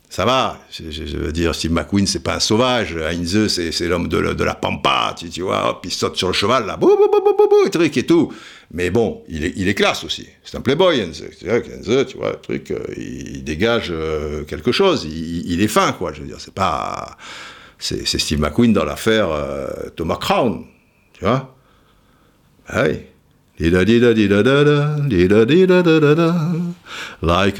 ça va, je, veux dire, Steve McQueen, c'est pas un sauvage, Heinze, c'est, l'homme de, la- pampa, tu, vois, hop, il saute sur le cheval, là, bou, bou, bou, bou, truc et tout. Mais bon, il est, classe aussi. C'est un playboy, Heinze. Tu vois, Heinze, tu vois, le truc, euh, il dégage euh, quelque chose. Il, il est fin, quoi. Je veux dire, c'est pas. C'est, Steve McQueen dans l'affaire euh, Thomas Crown, tu vois? Ah oui. Like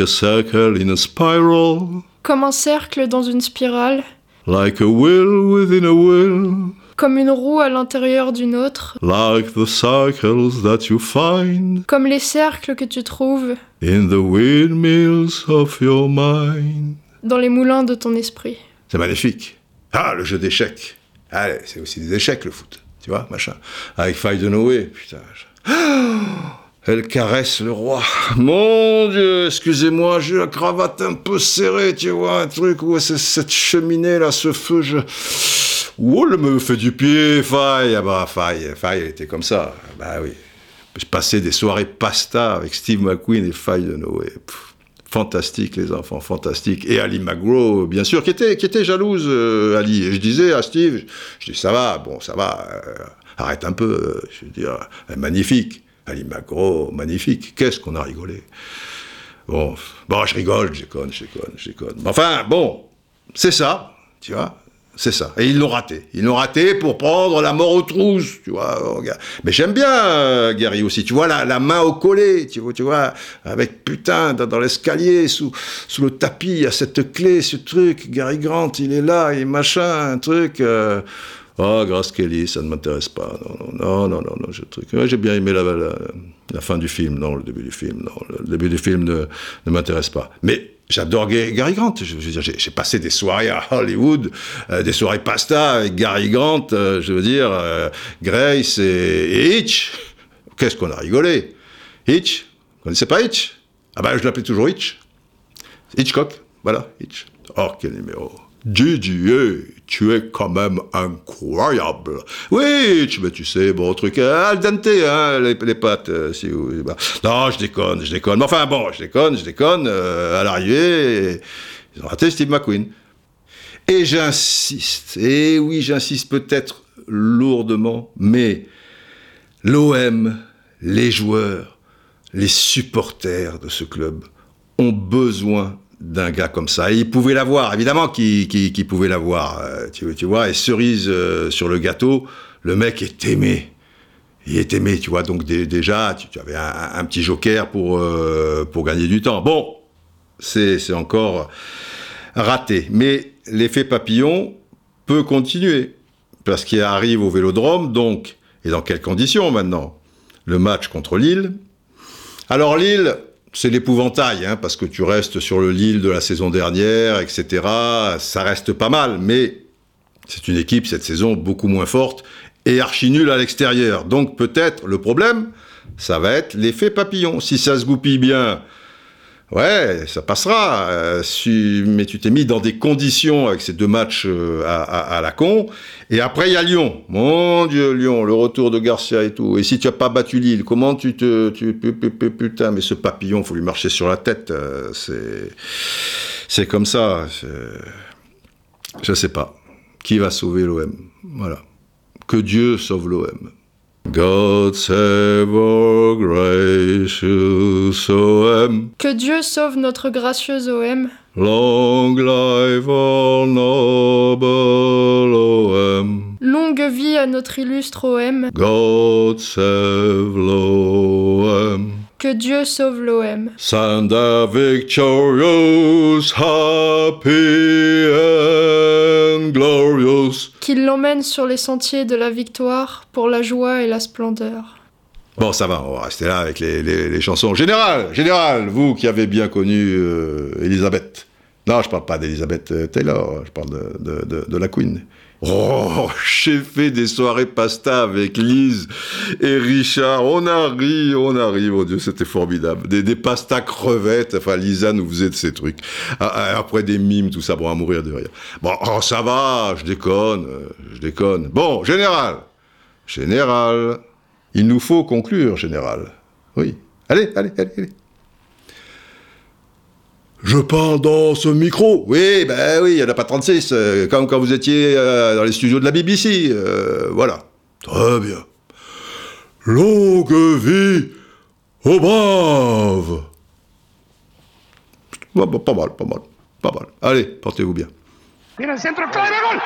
a circle in a spiral, Comme un cercle dans une spirale, like a wheel within a wheel, comme une roue à l'intérieur d'une autre, like the cycles that you find comme les cercles que tu trouves in the windmills of your mind. dans les moulins de ton esprit. C'est magnifique. Ah, le jeu d'échecs. Ah, c'est aussi des échecs, le foot. Tu vois, machin. Avec Faye de Noé, putain. <gasps> Elle caresse le roi. Mon Dieu, excusez-moi, j'ai la cravate un peu serrée, tu vois, un truc où cette cheminée là, ce feu, je. Oh, elle me fait du pied, Faye. Ah bah, Faye, Faye, elle était comme ça. Bah oui. Je passais des soirées pasta avec Steve McQueen et Faye de Noé. Fantastique, les enfants, fantastique. Et Ali McGraw, bien sûr, qui était, jalouse, euh, Ali. Et je disais à Steve, je dis, ça va, bon, ça va, euh, arrête un peu, euh, je veux dire, magnifique. Ali McGraw, magnifique. Qu'est-ce qu'on a rigolé. Bon, bon, je rigole, je déconne, je déconne, je déconne. Enfin, bon, c'est ça, tu vois, c'est ça. Et ils l'ont raté. Ils l'ont raté pour prendre la mort aux trousses, tu vois. oh. Mais j'aime bien euh, Gary aussi, tu vois, la, la main au collet, tu vois, avec putain, dans, l'escalier, sous, sous le tapis, il y a cette clé, ce truc. Gary Grant, il est là, et machin, un truc. euh, Oh, Grace Kelly, ça ne m'intéresse pas. Non, non, non, non, non, je- truc. J'ai bien aimé la, la, la fin du film, non, le début du film, non, le début du film ne, ne m'intéresse pas. Mais j'adore Ga- Gary Grant. J'ai passé des soirées à Hollywood, euh, des soirées pasta avec Gary Grant, euh, je veux dire, euh, Grace et, et Hitch. Qu'est-ce qu'on a rigolé Hitch Vous connaissez pas Hitch? Ah ben, je l'appelais toujours Hitch. Hitchcock, voilà, Hitch. Oh, quel numéro. Gigi, hey, tu es quand même incroyable. Oui, Hitch, mais tu sais, bon, truc euh, al dente, hein, les, les euh, bah. Non, je déconne, je déconne. Enfin, bon, je déconne, je déconne. euh, à l'arrivée, ils ont raté Steve McQueen. Et j'insiste, et oui, j'insiste peut-être lourdement, mais l'OM, les joueurs, les supporters de ce club ont besoin d'un gars comme ça. Et ils pouvaient l'avoir, évidemment qu'ils pouvaient l'avoir, euh, tu, vois. Et cerise euh, sur le gâteau, le mec est aimé. Il est aimé, tu vois. Donc dé- déjà, tu, avais un, petit joker pour, euh, pour gagner du temps. Bon, c'est encore raté. Mais l'effet papillon peut continuer. Parce qu'il arrive au vélodrome, donc, et dans quelles conditions maintenant? Le match contre Lille. Alors Lille, c'est l'épouvantail, hein, parce que tu restes sur le Lille de la saison dernière, etc. Ça reste pas mal, mais C'est une équipe cette saison beaucoup moins forte et archi nulle à l'extérieur. Donc peut-être le problème, ça va être l'effet papillon. Si ça se goupille bien, ouais, ça passera. Euh, si- mais tu t'es mis dans des conditions avec ces deux matchs euh, à, à- à la con. Et après, il y a Lyon. Mon Dieu, Lyon, le retour de Garcia et tout. Et si tu n'as pas battu Lille, comment tu te... Tu, pu- pu- pu- putain, mais ce papillon, faut lui marcher sur la tête. euh, c'est... C'est comme ça. Je sais pas. Qui va sauver l'OM Voilà. Que Dieu sauve l'OM. God save our gracious OM. Que Dieu sauve notre gracieuse OM. Long life our noble OM. Longue vie à notre illustre OM. God save l'OM. Que Dieu sauve l'OM. Send a victorious, happy and glorious. Qu'il l'emmène sur les sentiers de la victoire pour la joie et la splendeur. Bon, ça va, on va rester là avec les, chansons. Général, général, vous qui avez bien connu euh, Elisabeth. Non, je parle pas d'Elisabeth euh, Taylor, je parle de- de la Queen. Oh, j'ai fait des soirées pasta avec Lise et Richard. On a ri, on a ri, mon Dieu, c'était formidable. Des, des pastas crevettes, enfin, Lisa nous faisait de ces trucs. Ah, ah, Après des mimes, tout ça, bon, à mourir de rire. Bon, oh, ça va, je déconne, euh, je déconne. Bon, général, général, il nous faut conclure, général. Oui. Allez, allez, allez, allez. Je parle dans ce micro. Oui, ben oui, il n'y en a pas 36, euh, comme quand vous étiez euh, dans les studios de la BBC. euh, voilà. Très bien. Longue vie aux braves. Pas mal, pas mal, pas mal. Allez, portez-vous bien. Viene el centro clave, gol.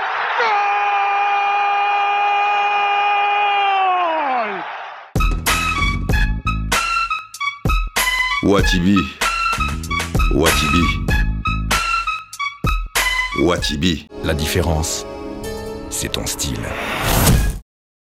¡Gol! Watibi. Watibi. Watibi. La différence, c'est ton style.